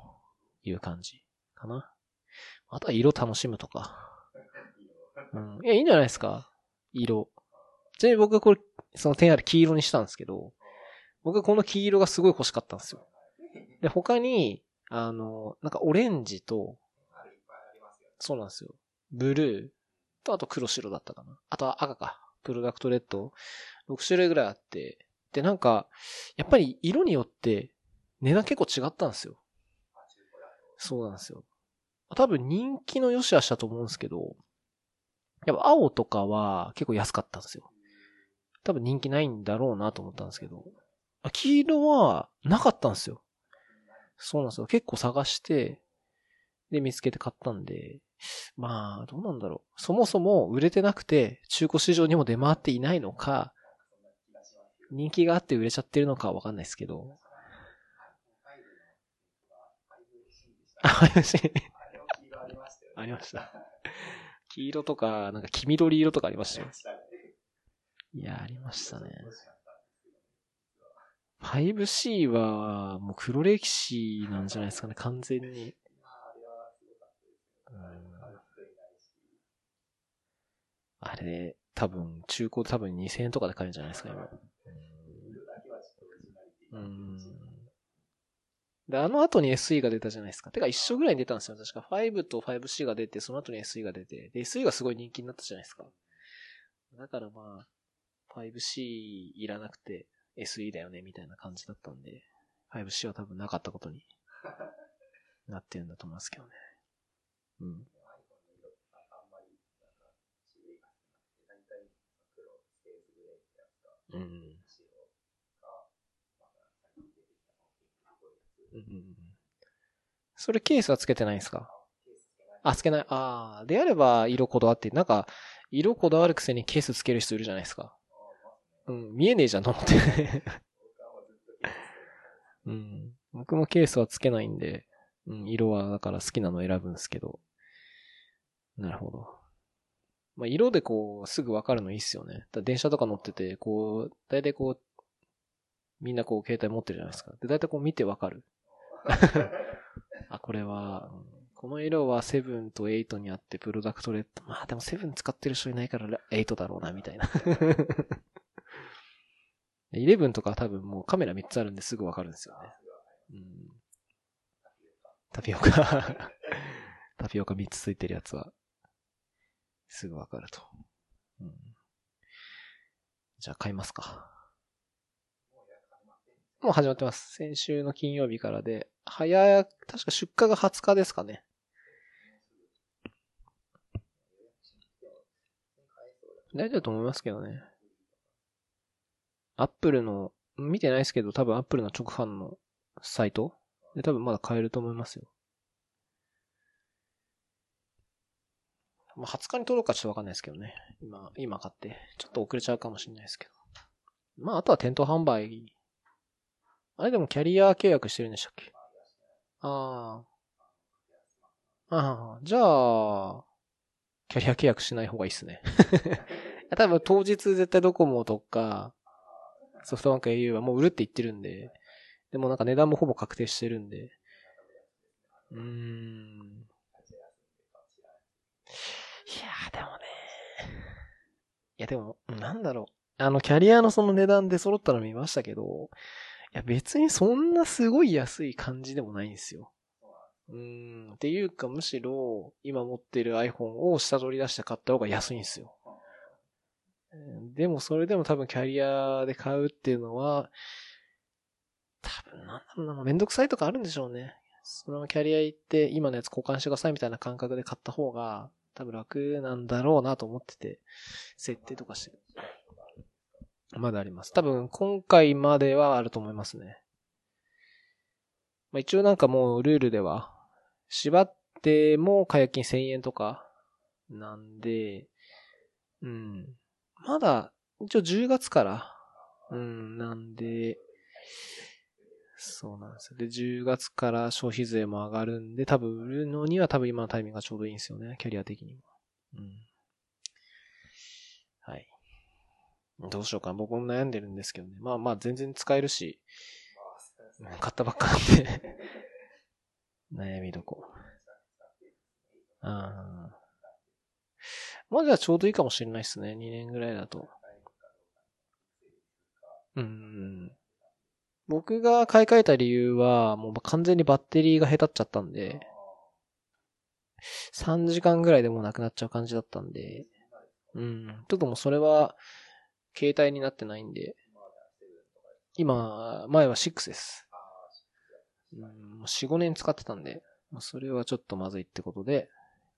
いう感じかな。あとは色楽しむとか。うん。いや、いいんじゃないですか？色。ちなみに僕はこれ、その点ある黄色にしたんですけど、僕はこの黄色がすごい欲しかったんですよ。で、他に、あの、なんかオレンジと、そうなんですよ。ブルー、と、あと黒白だったかな。あとは赤か。プロダクトレッド。6種類ぐらいあって。で、なんか、やっぱり色によって値段結構違ったんですよ。そうなんですよ。多分人気の良し悪しだと思うんですけど、やっぱ青とかは結構安かったんですよ。多分人気ないんだろうなと思ったんですけど、黄色はなかったんですよ。そうなんですよ。結構探して、で見つけて買ったんで、まあ、どうなんだろう。そもそも売れてなくて、中古市場にも出回っていないのか、人気があって売れちゃってるのかわかんないですけど。あ、[LAUGHS] ありました。黄色とか、なんか黄緑色とかありましたよ。いや、ありましたね。5C は、もう黒歴史なんじゃないですかね、完全に。あれ、多分、中古多分2000円とかで買えるんじゃないですか、今。うん。で、あの後に SE が出たじゃないですか。てか一緒ぐらいに出たんですよ。確か5と 5C が出て、その後に SE が出て、で、SE がすごい人気になったじゃないですか。だからまあ、5C いらなくて SE だよね、みたいな感じだったんで、5C は多分なかったことに [LAUGHS] なってるんだと思いますけどね。うん。うん。うん。それケースはつけてないんですか？あ、つけない。ああ、であれば色こだわって、なんか、色こだわるくせにケースつける人いるじゃないですか。うん、見えねえじゃんと思って [LAUGHS] うん。僕もケースはつけないんで、うん、色はだから好きなの選ぶんですけど。なるほど。まあ、色でこう、すぐわかるのいいっすよね。だ電車とか乗ってて、こう、だいたいこう、みんなこう、携帯持ってるじゃないですか。で、だいたいこう見てわかる。[LAUGHS] あ、これは、この色は7と8にあってプロダクトレッド。まあでも7使ってる人いないから8だろうな、みたいな。[LAUGHS] 11とか多分もうカメラ3つあるんですぐわかるんですよね。うん、タピオカ [LAUGHS] タピオカ3つついてるやつは、すぐわかると。うん、じゃあ買いますか。もう始まってます。先週の金曜日からで、早、確か出荷が20日ですかね。大丈夫と思いますけどね。アップルの、見てないですけど、多分アップルの直販のサイト？で多分まだ買えると思いますよ。まあ、20日に届くかちょっとわかんないですけどね。今、今買って。ちょっと遅れちゃうかもしれないですけど。まあ、あとは店頭販売。あれでもキャリア契約してるんでしたっけ？ああ。ああ、じゃあ、キャリア契約しない方がいいっすね。[LAUGHS] 多分当日絶対ドコモとか、ソフトバンク au はもう売るって言ってるんで、でもなんか値段もほぼ確定してるんで、うーん。いやーでもね。いやでも、なんだろう。あの、キャリアのその値段で揃ったの見ましたけど、いや別にそんなすごい安い感じでもないんですよ。うん。っていうかむしろ、今持ってる iPhone を下取り出して買った方が安いんですよ。でもそれでも多分キャリアで買うっていうのは、多分なんだろうな、めんどくさいとかあるんでしょうね。そのキャリア行って今のやつ交換してくださいみたいな感覚で買った方が多分楽なんだろうなと思ってて、設定とかして。まだあります。多分今回まではあると思いますね。まあ、一応なんかもうルールでは、縛っても解約金1000円とかなんで、うん。まだ、一応10月から、うん、なんで、そうなんですよ。で、10月から消費税も上がるんで、多分売るのには多分今のタイミングがちょうどいいんですよね。キャリア的にも。うん。はい。どうしようか。僕も悩んでるんですけどね。まあまあ全然使えるし、買ったばっかなんで [LAUGHS] 悩みどこ。ああ。まあじゃあちょうどいいかもしれないですね。2年ぐらいだと。うん。僕が買い替えた理由は、もう完全にバッテリーが下手っちゃったんで、3時間ぐらいでもうなくなっちゃう感じだったんで、うん。ちょっともうそれは、携帯になってないんで、今、前は6です。うん、もう4、5年使ってたんで、まそれはちょっとまずいってことで、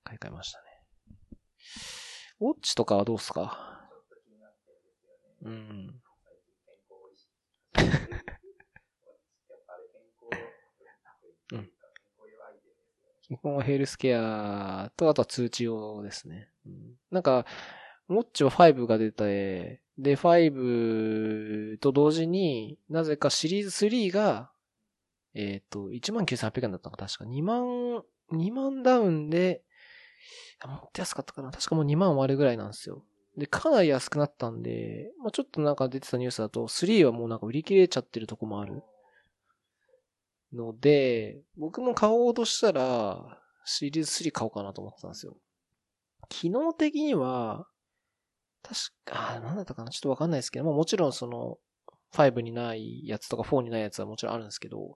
買い替えましたね。ウォッチとかはどうっすか？うん。うん。基本はヘルスケアと、あとは通知用ですね。うん、なんか、ウォッチは5が出て、で、5と同時になぜかシリーズ3が、えっ、と、19,800円だったのか、確か2万、2万ダウンで、あもっと安かったかな確かもう2万割るぐらいなんですよ。で、かなり安くなったんで、まあちょっとなんか出てたニュースだと、3はもうなんか売り切れちゃってるとこもある。ので、僕も買おうとしたら、シリーズ3買おうかなと思ってたんですよ。機能的には、確か、あ、なんだったかなちょっとわかんないですけど、まあもちろんその、5にないやつとか4にないやつはもちろんあるんですけど、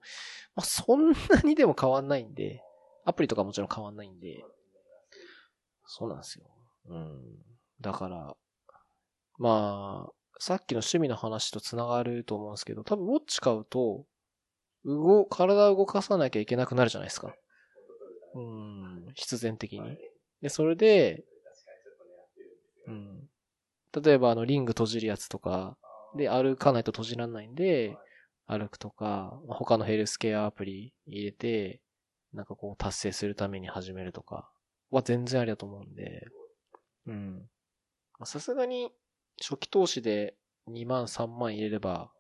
まあそんなにでも変わんないんで、アプリとかもちろん変わんないんで、そうなんですよ。うん。だから、まあ、さっきの趣味の話と繋がると思うんですけど、多分ウォッチ買うと、動、体を動かさなきゃいけなくなるじゃないですか。うん、必然的に。で、それで、うん。例えばあの、リング閉じるやつとか、で、歩かないと閉じらんないんで、歩くとか、まあ他のヘルスケアアプリ入れて、なんかこう達成するために始めるとかは全然ありだと思うんで、うん。まあさすがに初期投資で2万3万入れれば、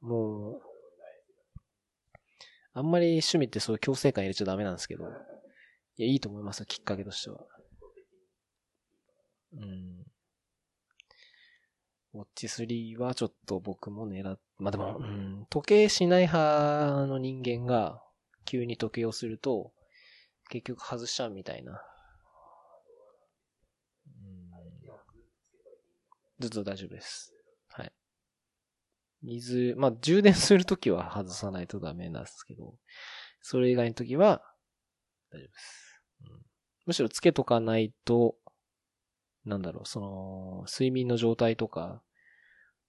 もう、あんまり趣味ってそういう強制感入れちゃダメなんですけど、いや、いいと思いますよ、きっかけとしては。うん。ウォッチ3はちょっと僕も狙っ、まあ、でも、うん、時計しない派の人間が急に時計をすると、結局外しちゃうみたいな。うん。ずっと大丈夫です。はい。水、まあ、充電するときは外さないとダメなんですけど、それ以外のときは大丈夫です、うん。むしろつけとかないと、なんだろう、その、睡眠の状態とか、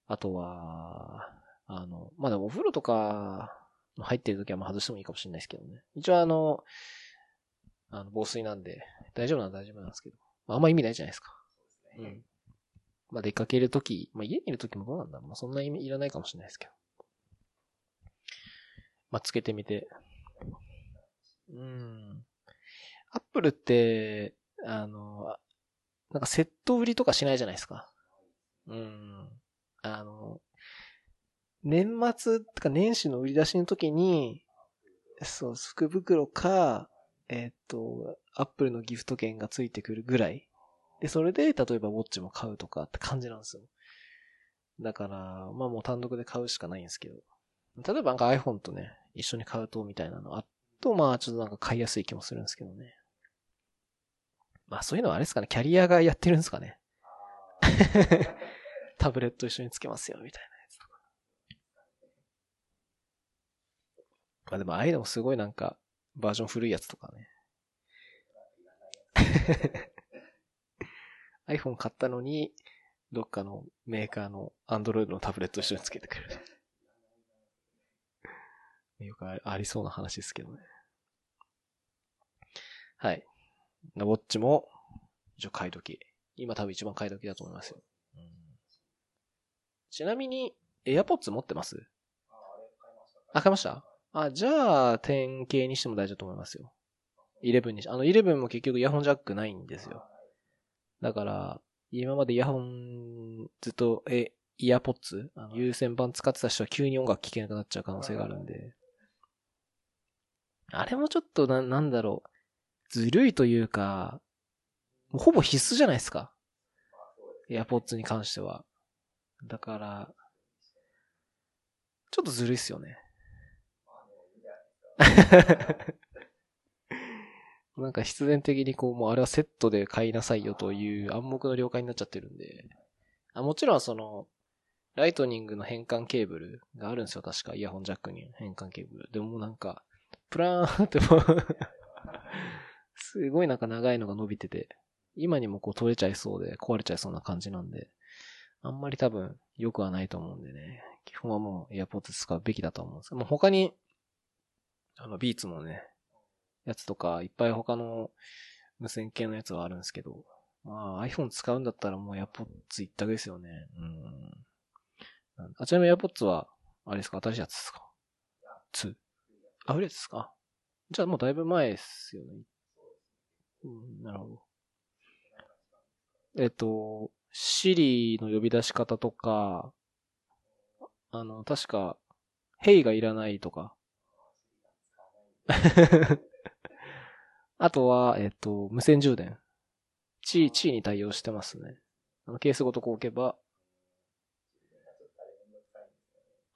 あとは、あの、まあ、でもお風呂とか入ってるときはまあ外してもいいかもしれないですけどね。一応あの、あの、防水なんで、大丈夫なら大丈夫なんですけど、まあ、あんま意味ないじゃないですか。うん。まあ、出かけるとき、まあ、家にいるときもどうなんだろう。まあ、そんな意味いらないかもしれないですけど。まあ、つけてみて。うん。アップルって、あの、なんかセット売りとかしないじゃないですか。うん。あの、年末とか年始の売り出しの時に、そう、福袋か、えっ、と、アップルのギフト券がついてくるぐらい。で、それで、例えばウォッチも買うとかって感じなんですよ。だから、まあもう単独で買うしかないんですけど。例えばなんか iPhone とね、一緒に買うとみたいなのあと、まあちょっとなんか買いやすい気もするんですけどね。まあそういうのはあれですかね、キャリアがやってるんですかね。[LAUGHS] タブレット一緒につけますよ、みたいなやつとか。まあでもああいうのもすごいなんか、バージョン古いやつとかね。[LAUGHS] iPhone 買ったのに、どっかのメーカーの Android のタブレット一緒につけてくれる。[LAUGHS] よくありありそうな話ですけどね。はい。ウォッチも、一応買い時。今多分一番買い時だと思いますよ。ちなみに、AirPods 持ってます？あ、買いました？あ、じゃあ、10系にしても大丈夫と思いますよ。11にし、あの、11も結局イヤホンジャックないんですよ。だから、今までイヤホン、ずっと、え、イヤポッツ？あの有線版使ってた人は急に音楽聴けなくなっちゃう可能性があるんで。あれもちょっとな、なんだろう。ずるいというか、もうほぼ必須じゃないですか。エアポッツに関しては。だから、ちょっとずるいっすよね。[LAUGHS] なんか必然的にこう、もうあれはセットで買いなさいよという暗黙の了解になっちゃってるんで。あもちろんその、ライトニングの変換ケーブルがあるんですよ、確か。イヤホンジャックに変換ケーブル。でもなんか、プラーンってもう [LAUGHS] すごいなんか長いのが伸びてて、今にもこう取れちゃいそうで壊れちゃいそうな感じなんで、あんまり多分良くはないと思うんでね。基本はもう AirPods 使うべきだと思うんですけど、もう他に、あの、ビーツのね、やつとか、いっぱい他の無線系のやつはあるんですけど、まあ iPhone 使うんだったらもう AirPods 一択ですよね。うん。あ、ちなみに AirPods は、あれですか？新しいやつですか ?2? あ、古いですか？じゃあもうだいぶ前ですよね。うん、なるほど。えっと、シリの呼び出し方とか、あの、確か、ヘイがいらないとか。[LAUGHS] あとは、えっと、無線充電。チー、チーに対応してますね。あの、ケースごとこう置けば、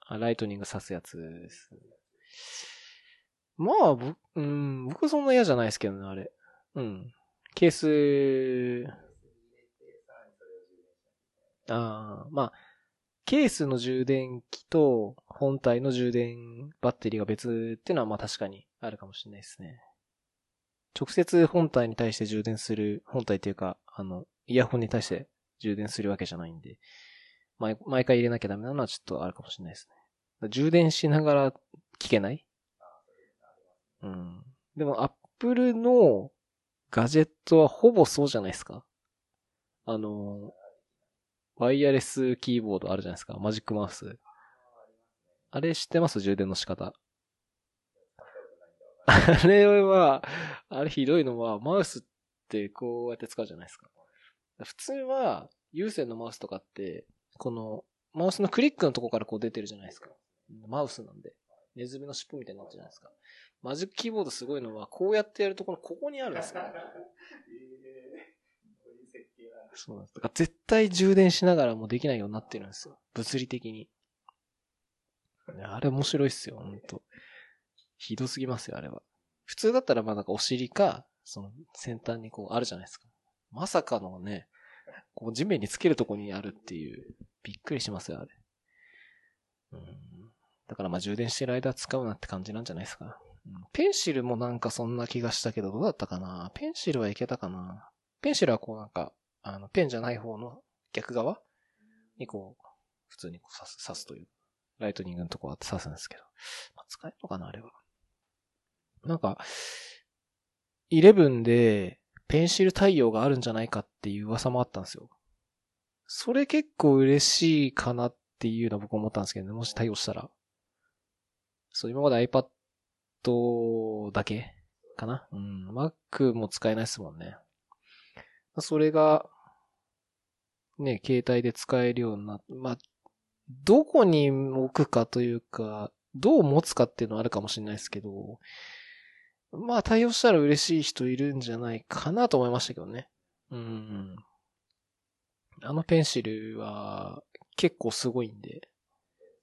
あ、ライトニング挿すやつです。まあ、ぼ、うん、僕そんな嫌じゃないですけどね、あれ。うん。ケース、ああ、まあ、ケースの充電器と本体の充電バッテリーが別っていうのはまあ確かにあるかもしれないですね。直接本体に対して充電する、本体っていうか、あの、イヤホンに対して充電するわけじゃないんで、毎毎回入れなきゃダメなのはちょっとあるかもしれないですね。充電しながら聞けない？うん。でも、アップルのガジェットはほぼそうじゃないですか。あの、ワイヤレスキーボードあるじゃないですか。マジックマウス。あれ知ってます？充電の仕方。あれは、あれひどいのは、マウスってこうやって使うじゃないですか。普通は、有線のマウスとかって、この、マウスのクリックのとこからこう出てるじゃないですか。マウスなんで。ネズミの尻尾みたいになってるじゃないですか。マジックキーボードすごいのは、こうやってやるとこのここにあるんですよ。そうなんです。だから絶対充電しながらもできないようになってるんですよ。物理的に。あれ面白いっすよ、ほんと。ひどすぎますよ、あれは。普通だったらまあなんかお尻か、その先端にこうあるじゃないですか。まさかのね、こう地面につけるとこにあるっていう、びっくりしますよ、あれ。うん。だからまあ充電してる間使うなって感じなんじゃないですか。うん、ペンシルもなんかそんな気がしたけど、どうだったかな？ペンシルはいけたかな？ペンシルはこうなんか、あの、ペンじゃない方の逆側？にこう、普通にこう刺す、刺すという、ライトニングのとこあって刺すんですけど。まあ、使えるのかなあれは。なんか、11でペンシル対応があるんじゃないかっていう噂もあったんですよ。それ結構嬉しいかなっていうのは僕思ったんですけどね、もし対応したら。そう、今まで iPad だけかな？うん。Mac も使えないですもんね。それが、ね、携帯で使えるようになっまあ、どこに置くかというか、どう持つかっていうのはあるかもしれないですけど、まあ対応したら嬉しい人いるんじゃないかなと思いましたけどね。うん。あのペンシルは結構すごいんで、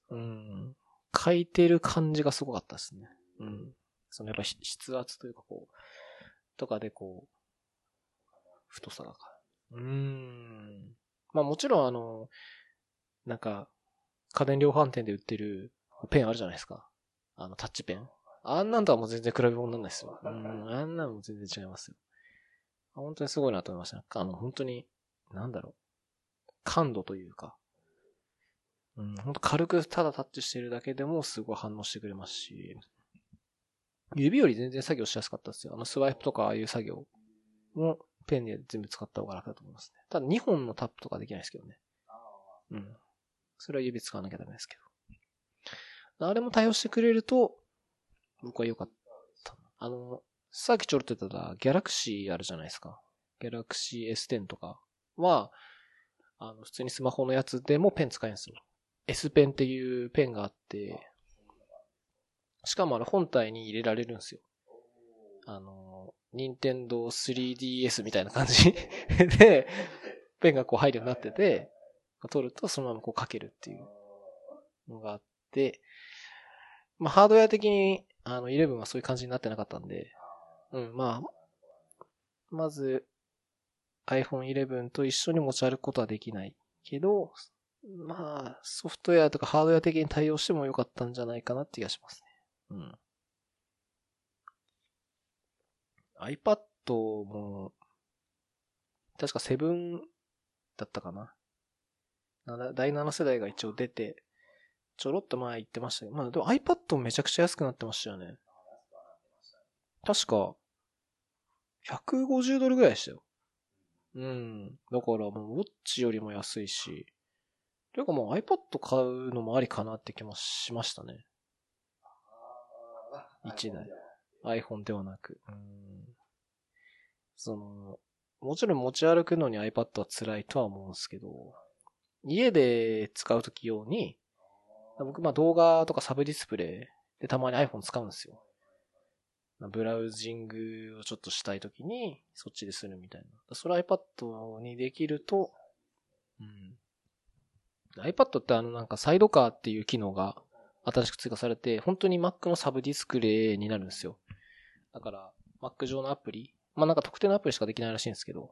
うん。書いてる感じがすごかったですね。うん。そのやっぱ筆圧というかこう、とかでこう、太さがうーん。まあもちろんあの、なんか、家電量販店で売ってるペンあるじゃないですか。あの、タッチペン。あんなんとはもう全然比べ物にならないですよ。うん、あんなんも全然違いますよ。本当にすごいなと思いました。あの、本当に、なんだろう。感度というか。うん、本当軽くただタッチしてるだけでもすごい反応してくれますし、指より全然作業しやすかったですよ。あのスワイプとかああいう作業もペンで全部使った方が楽だと思いますね。ただ2本のタップとかできないですけどね。うん。それは指使わなきゃダメですけど。あれも対応してくれると、僕は良かった。あの、さっきちょろっと言ったギャラクシーあるじゃないですか。ギャラクシー S10 とかは、あの、普通にスマホのやつでもペン使えるんですよ。S ペンっていうペンがあって、しかもあれ本体に入れられるんですよ。あの、任天堂 3DS みたいな感じ [LAUGHS] で、ペンがこう入るようになってて、取るとそのままこう書けるっていうのがあって、まあハードウェア的にあの11はそういう感じになってなかったんで、うん、まあ、まず iPhone 11と一緒に持ち歩くことはできないけど、まあ、ソフトウェアとかハードウェア的に対応してもよかったんじゃないかなって気がしますね。うん。iPad も、確かセブンだったかな。第7世代が一応出て、ちょろっと前言ってましたけど、まあでも iPad めちゃくちゃ安くなってましたよね。確か、150ドルぐらいでしたよ。うん。だからもう、ウォッチよりも安いし、というかもう iPad 買うのもありかなって気もしましたね。1台。iPhone ではなく。うん。その、もちろん持ち歩くのに iPad は辛いとは思うんですけど、家で使うとき用に、僕まあ動画とかサブディスプレイでたまに iPhone 使うんですよ。ブラウジングをちょっとしたいときに、そっちでするみたいな。それ iPad にできると、うん。iPad ってあのなんかサイドカーっていう機能が新しく追加されて、本当に Mac のサブディスクレイになるんですよ。だから、Mac 上のアプリ、まあなんか特定のアプリしかできないらしいんですけど、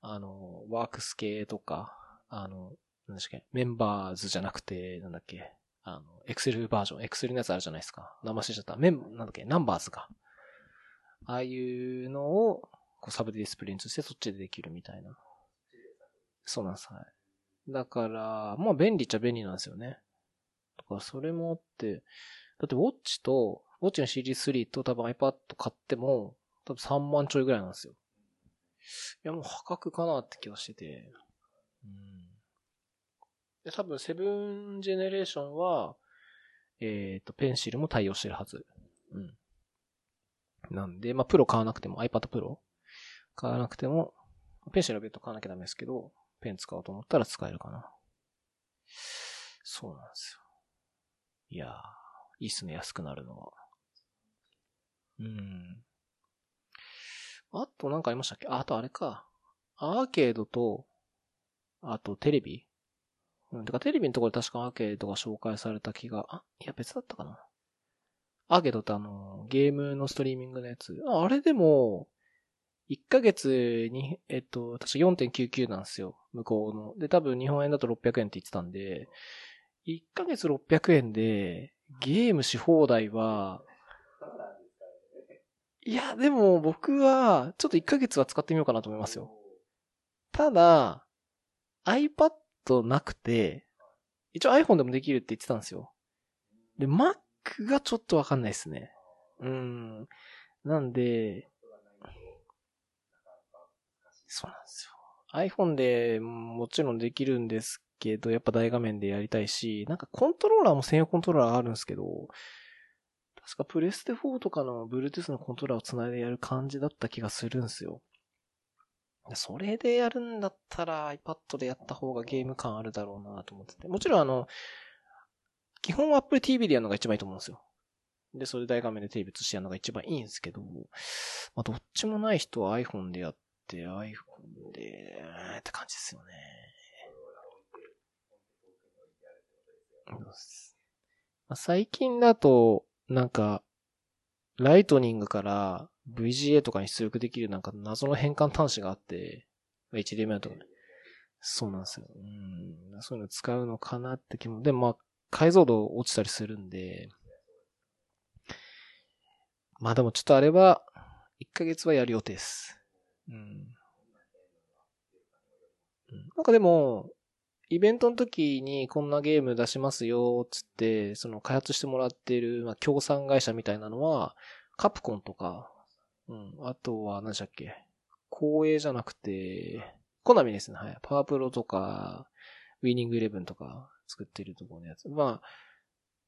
あの、ワークス系とか、あの、なんでしたっけ、メンバーズじゃなくて、なんだっけ、あの、エクセルバージョン、エクセルのやつあるじゃないですか。名前忘れちゃった。メン、なんだっけ、ナンバーズか。ああいうのを、こうサブディスプレイにしてそっちでできるみたいな。そうなんです。はい。だから、まあ便利っちゃ便利なんですよね。だかそれもあって、だってウォッチと、ウォッチのシリーズ3と多分 iPad 買っても、多分3万ちょいぐらいなんですよ。いやもう破格かなって気がしてて。うん。で、多分セブンジェネレーションは、えっ、ー、と、ペンシルも対応してるはず。うん。なんで、まあ、プロ買わなくても、iPad Pro 買わなくても、ペンシルは別途買わなきゃダメですけど、ペン使おうと思ったら使えるかな。そうなんですよ。いやー、いいっすね、安くなるのは。うん。あとなんかありましたっけ？あ、あとあれか。アーケードと、あとテレビうん。てかテレビのところで確かアーケードが紹介された気が、あ、いや別だったかな。アーケードってあの、ゲームのストリーミングのやつ。あれでも、1ヶ月に、えっと、確か4.99なんですよ。向こうの。で、多分日本円だと600円って言ってたんで、1ヶ月600円で、ゲームし放題は、いや、でも僕は、ちょっと1ヶ月は使ってみようかなと思いますよ。ただ、iPad となくて、一応 iPhone でもできるって言ってたんですよ。で、Mac がちょっとわかんないですね。うん。なんで、そうなんですよ。iPhone でもちろんできるんですけど、やっぱ大画面でやりたいし、なんかコントローラーも専用コントローラーあるんですけど、確かプレステ4とかの Bluetooth のコントローラーを繋いでやる感じだった気がするんですよ。それでやるんだったら iPad でやった方がゲーム感あるだろうなと思ってて。もちろんあの、基本は Apple TV でやるのが一番いいと思うんですよ。で、それ大画面でテレビ映してやるのが一番いいんですけど、まあ、どっちもない人は iPhone でやって、iPhone で、って感じですよね。最近だと、なんか、ライトニングから VGA とかに出力できるなんか謎の変換端子があって、HDMI とか、ね、そうなんですよ。うん。そういうの使うのかなって気も。でもまあ、解像度落ちたりするんで、まあでもちょっとあれは、1ヶ月はやる予定です。うん。なんかでも、イベントの時にこんなゲーム出しますよ、つって、その開発してもらってる、まあ、協賛会社みたいなのは、カプコンとか、うん。あとは、何でしたっけ？光栄じゃなくて、コナミですね。はい。パワープロとか、ウィニングイレブンとか作ってるところのやつ。まあ、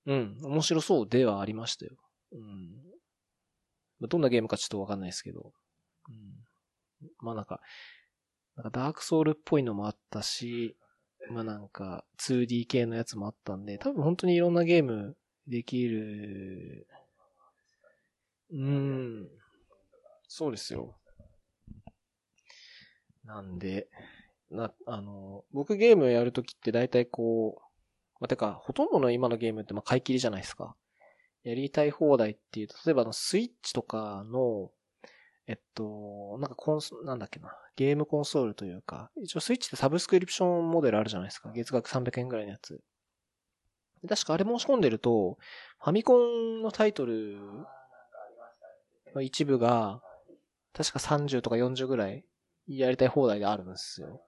うん。面白そうではありましたよ。うん。どんなゲームかちょっとわかんないですけど。うん。まあなんか、なんかダークソウルっぽいのもあったし、まあなんか 2D 系のやつもあったんで、多分本当にいろんなゲームできる。うん。そうですよ。なんで、な、あの、僕ゲームやるときって大体こう、まあ、てか、ほとんどの今のゲームってまあ買い切りじゃないですか。やりたい放題っていうと、例えばあのスイッチとかの、えっと、なんかコンソ、なんだっけな、ゲームコンソールというか、一応スイッチってサブスクリプションモデルあるじゃないですか。月額300円ぐらいのやつ。確かあれ申し込んでると、ファミコンのタイトルの一部が、確か30とか40ぐらいやりたい放題であるんですよ。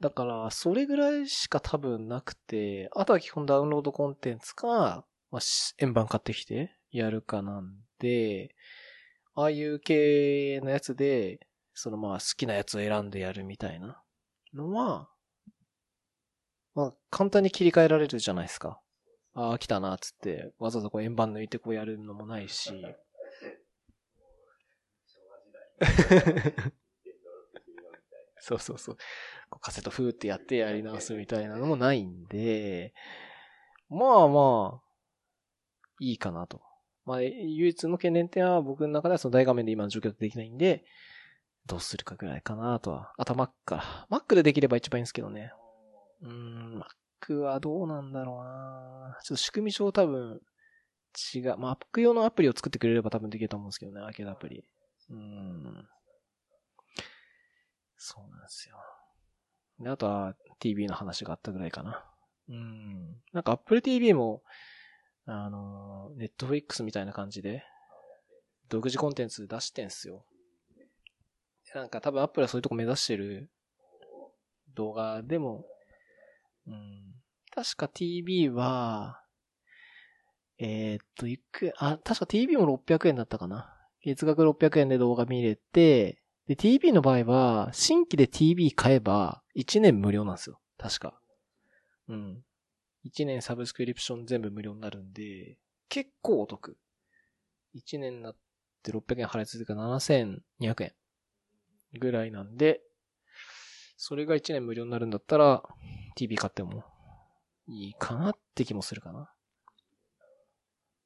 だから、それぐらいしか多分なくて、あとは基本ダウンロードコンテンツか、まあ、円盤買ってきてやるかなんで、ああいう系のやつで、そのまあ好きなやつを選んでやるみたいなのは、まあ簡単に切り替えられるじゃないですか。ああ、来たな、つって、わざわざこう円盤抜いてこうやるのもないし。[LAUGHS] そうそうそう。カセットフーってやってやり直すみたいなのもないんで、まあまあ、いいかなと。まあ、唯一の懸念点は僕の中ではその大画面で今の状況でできないんで、どうするかぐらいかなとは。あとは Mac から。Mac でできれば一番いいんですけどね。うーん、Mac はどうなんだろうなちょっと仕組み上多分違う。まあ、Mac 用のアプリを作ってくれれば多分できると思うんですけどね、アーケードアプリ。うーん。そうなんですよ。で、あとは TV の話があったぐらいかな。うん。なんか Apple TV も、あの、Netflix みたいな感じで、独自コンテンツ出してんすよ。なんか多分 Apple はそういうとこ目指してる動画でも、うん。確か TV は、えー、っと、いく、あ、確か TV も600円だったかな。月額600円で動画見れて、で、TV の場合は、新規で TV 買えば、1年無料なんですよ。確か。うん。1年サブスクリプション全部無料になるんで、結構お得。1年になって600円払い続け7200円ぐらいなんで、それが1年無料になるんだったら、TV 買ってもいいかなって気もするかな。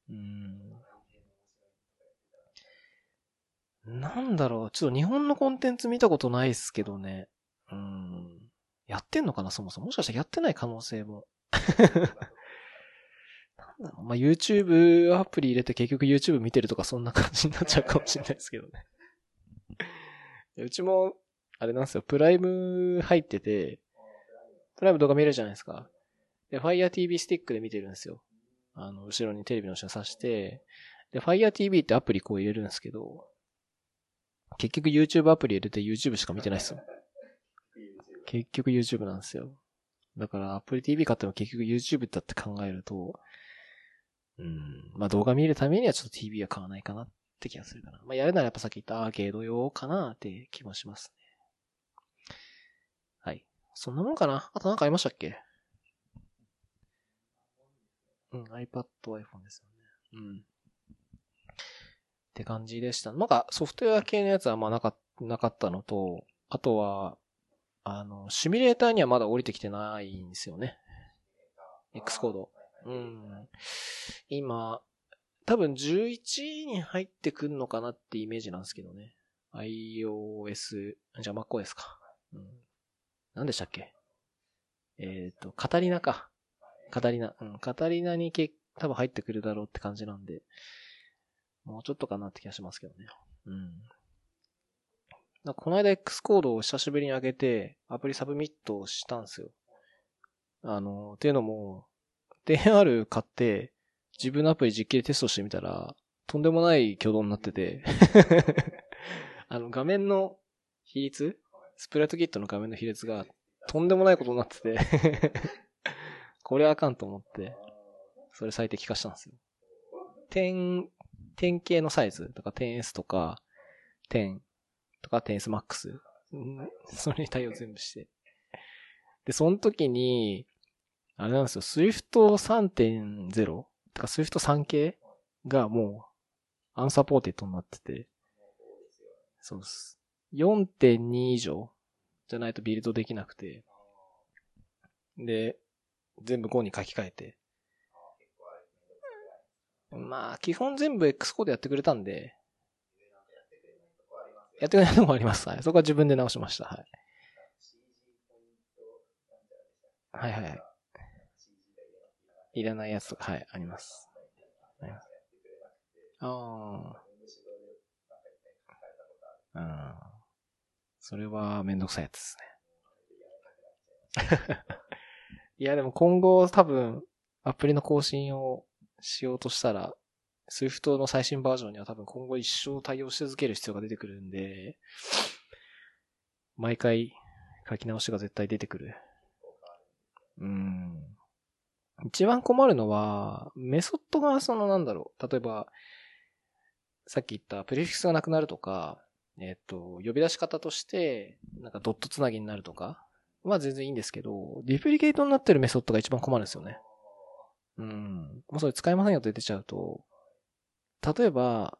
うん。なんだろう、ちょっと日本のコンテンツ見たことないっすけどね。うん。やってんのかな、そもそも。もしかしたらやってない可能性も。[LAUGHS] なんだろう、まあ、YouTube アプリ入れて結局 YouTube 見てるとかそんな感じになっちゃうかもしれないですけどね。うちも、あれなんですよ、プライム入ってて、プライム動画見れるじゃないですか。で、Fire TV スティックで見てるんですよ。あの、後ろにテレビの下挿して、で、Fire TV ってアプリこう入れるんですけど、結局 YouTube アプリ入れて YouTube しか見てないっすよ。結局 YouTube なんですよ。だから Apple TV 買っても結局 YouTube だって考えると、うん、まあ動画見るためにはちょっと TV は買わないかなって気がするかな。まあやるならやっぱさっき言ったアーケード用かなって気もしますね。はい。そんなもんかな？あとなんかありましたっけ？うん、iPad、iPhone ですよね。うん。って感じでした。なんかソフトウェア系のやつはまあなかなかったのと、あとは、あの、シミュレーターにはまだ降りてきてないんですよね。X コード。うん。今、多分11に入ってくんのかなってイメージなんですけどね。iOS、じゃあ MacOS か。うん。何でしたっけ？えっ、ー、と、 Catalina か。 Catalina。うん、 Catalina にけ多分入ってくるだろうって感じなんで。もうちょっとかなって気がしますけどね。うん。この間 X コードを久しぶりに上げて、アプリ submit をしたんですよ。あの、っていうのも、DNR 買って、自分のアプリ実機でテストしてみたら、とんでもない挙動になってて [LAUGHS] あの、画面の比率スプレッドキットの画面の比率が、とんでもないことになってて [LAUGHS] これあかんと思って、それ最適化したんですよ。点10系のサイズとか 10S とか10とか 10S Max、それに対応全部して。で、その時に、あれなんですよ、Swift 3.0とか Swift 3系がもう unsupported になってて、そうです。4.2以上じゃないとビルドできなくて、で、全部5に書き換えて、まあ、基本全部 X コードやってくれたんで、やってくれないとこあります。はい。そこは自分で直しました。はい。はいはい。いらないやつとか、はい、あります。あ。ああ。うん。それはめんどくさいやつですね。[LAUGHS] いや、でも今後多分、アプリの更新をしようとしたら、Swift の最新バージョンには多分今後一生対応し続ける必要が出てくるんで、毎回書き直しが絶対出てくる。うん。一番困るのは、メソッドがそのなんだろう。例えば、さっき言ったプレフィクスがなくなるとか、えっ、と、呼び出し方として、なんかドットつなぎになるとか、は全然いいんですけど、デュプリケートになってるメソッドが一番困るんですよね。うん。もうそれ使えませんよって出ちゃうと、例えば、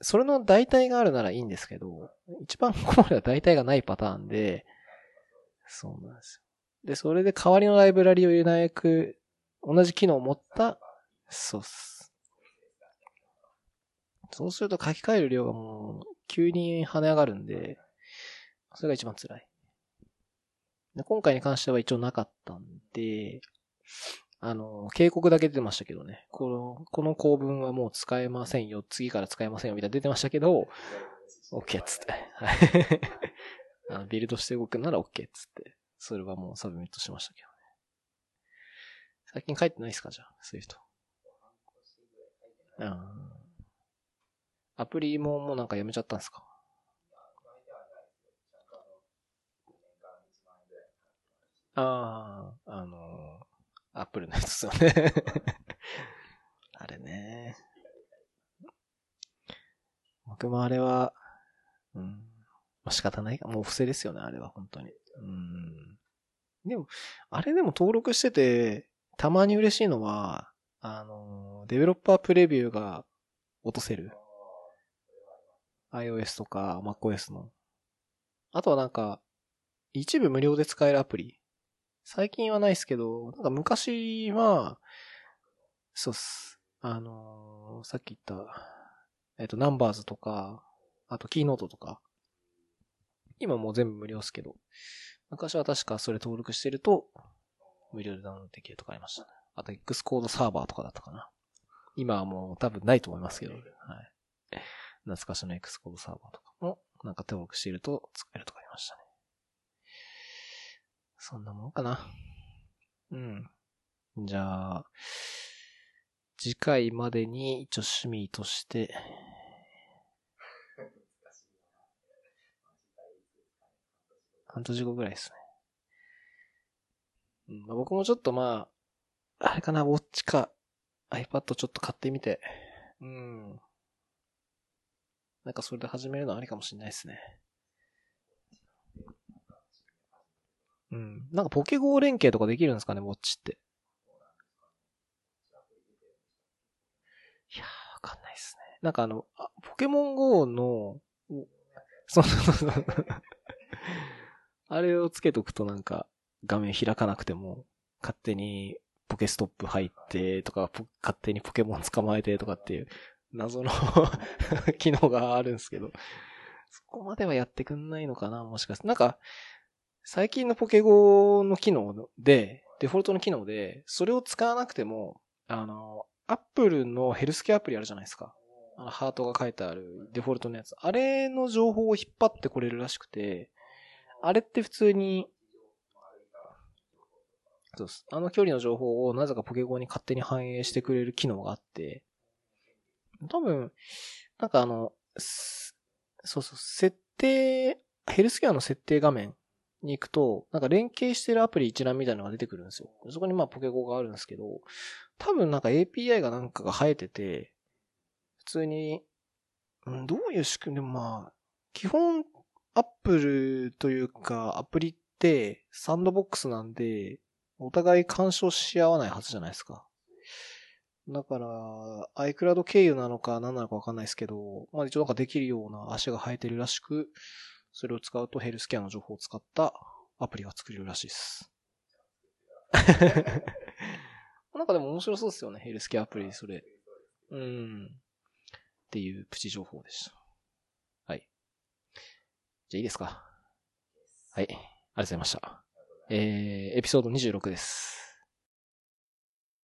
それの代替があるならいいんですけど、一番困るのは代替がないパターンで、そうなんですよ。で、それで代わりのライブラリを入れなく、同じ機能を持った、そうっす。そうすると書き換える量がもう、急に跳ね上がるんで、それが一番辛い。で今回に関しては一応なかったんで、あの、警告だけ出てましたけどね。この、この構文はもう使えませんよ。次から使えませんよ。みたいな出てましたけど、OK っつって。[LAUGHS] あのビルドして動くなら OK っつって。それはもう submit しましたけどね。最近帰ってないですかじゃあ、そういう人。うん。アプリももうなんかやめちゃったんですか？ああ、あのアップルのやつですよね [LAUGHS] あれね。僕もあれは、うん。仕方ないか。もう不正ですよね、あれは、本当に。うん。でも、あれでも登録してて、たまに嬉しいのは、あの、デベロッパープレビューが落とせる。iOS とか MacOS の。あとはなんか、一部無料で使えるアプリ。最近はないですけど、なんか昔は、そうっす。あのー、さっき言った、えっ、と、ナンバーズとか、あとキーノートとか。今もう全部無料っすけど、昔は確かそれ登録してると、無料でダウンロードできるとかありましたね。あと X コードサーバーとかだったかな。今はもう多分ないと思いますけど、はい。懐かしの X コードサーバーとかも、なんか登録していると使えるとかありましたね。そんなもん？かな。うん。じゃあ、次回までに一応趣味として、半年後ぐらいですね。うんまあ、僕もちょっとまあ、あれかな、ウォッチか iPad ちょっと買ってみて、うん。なんかそれで始めるのありかもしれないですね。うん。なんかポケゴー連携とかできるんですかね、ウォッチって。いやー、わかんないですね。なんかあの、あポケモン GO の、そうそうそう。[LAUGHS] あれをつけとくとなんか画面開かなくても、勝手にポケストップ入ってとか、勝手にポケモン捕まえてとかっていう謎の [LAUGHS] 機能があるんですけど、そこまではやってくんないのかなもしかして。なんか、最近のポケゴの機能で、デフォルトの機能で、それを使わなくても、あの、アップルのヘルスケアアプリあるじゃないですか。あの、ハートが書いてあるデフォルトのやつ。あれの情報を引っ張ってこれるらしくて、あれって普通に、そうです。あの距離の情報をなぜかポケゴに勝手に反映してくれる機能があって、多分、なんかあの、そうそう、設定、ヘルスケアの設定画面に行くと、なんか連携してるアプリ一覧みたいなのが出てくるんですよ。そこにまあポケゴがあるんですけど、多分なんか API がなんかが生えてて、普通に、うん、どういう仕組みでもまあ、基本、アップルというか、アプリってサンドボックスなんで、お互い干渉し合わないはずじゃないですか。だから、iCloud 経由なのか何なのかわかんないですけど、まあ一応なんかできるような足が生えてるらしく、それを使うとヘルスケアの情報を使ったアプリが作れるらしいです。[LAUGHS] なんかでも面白そうですよね、ヘルスケアアプリ、それ。うん。っていうプチ情報でした。はい。じゃあいいですか？はい。ありがとうございました。えー、エピソード26です。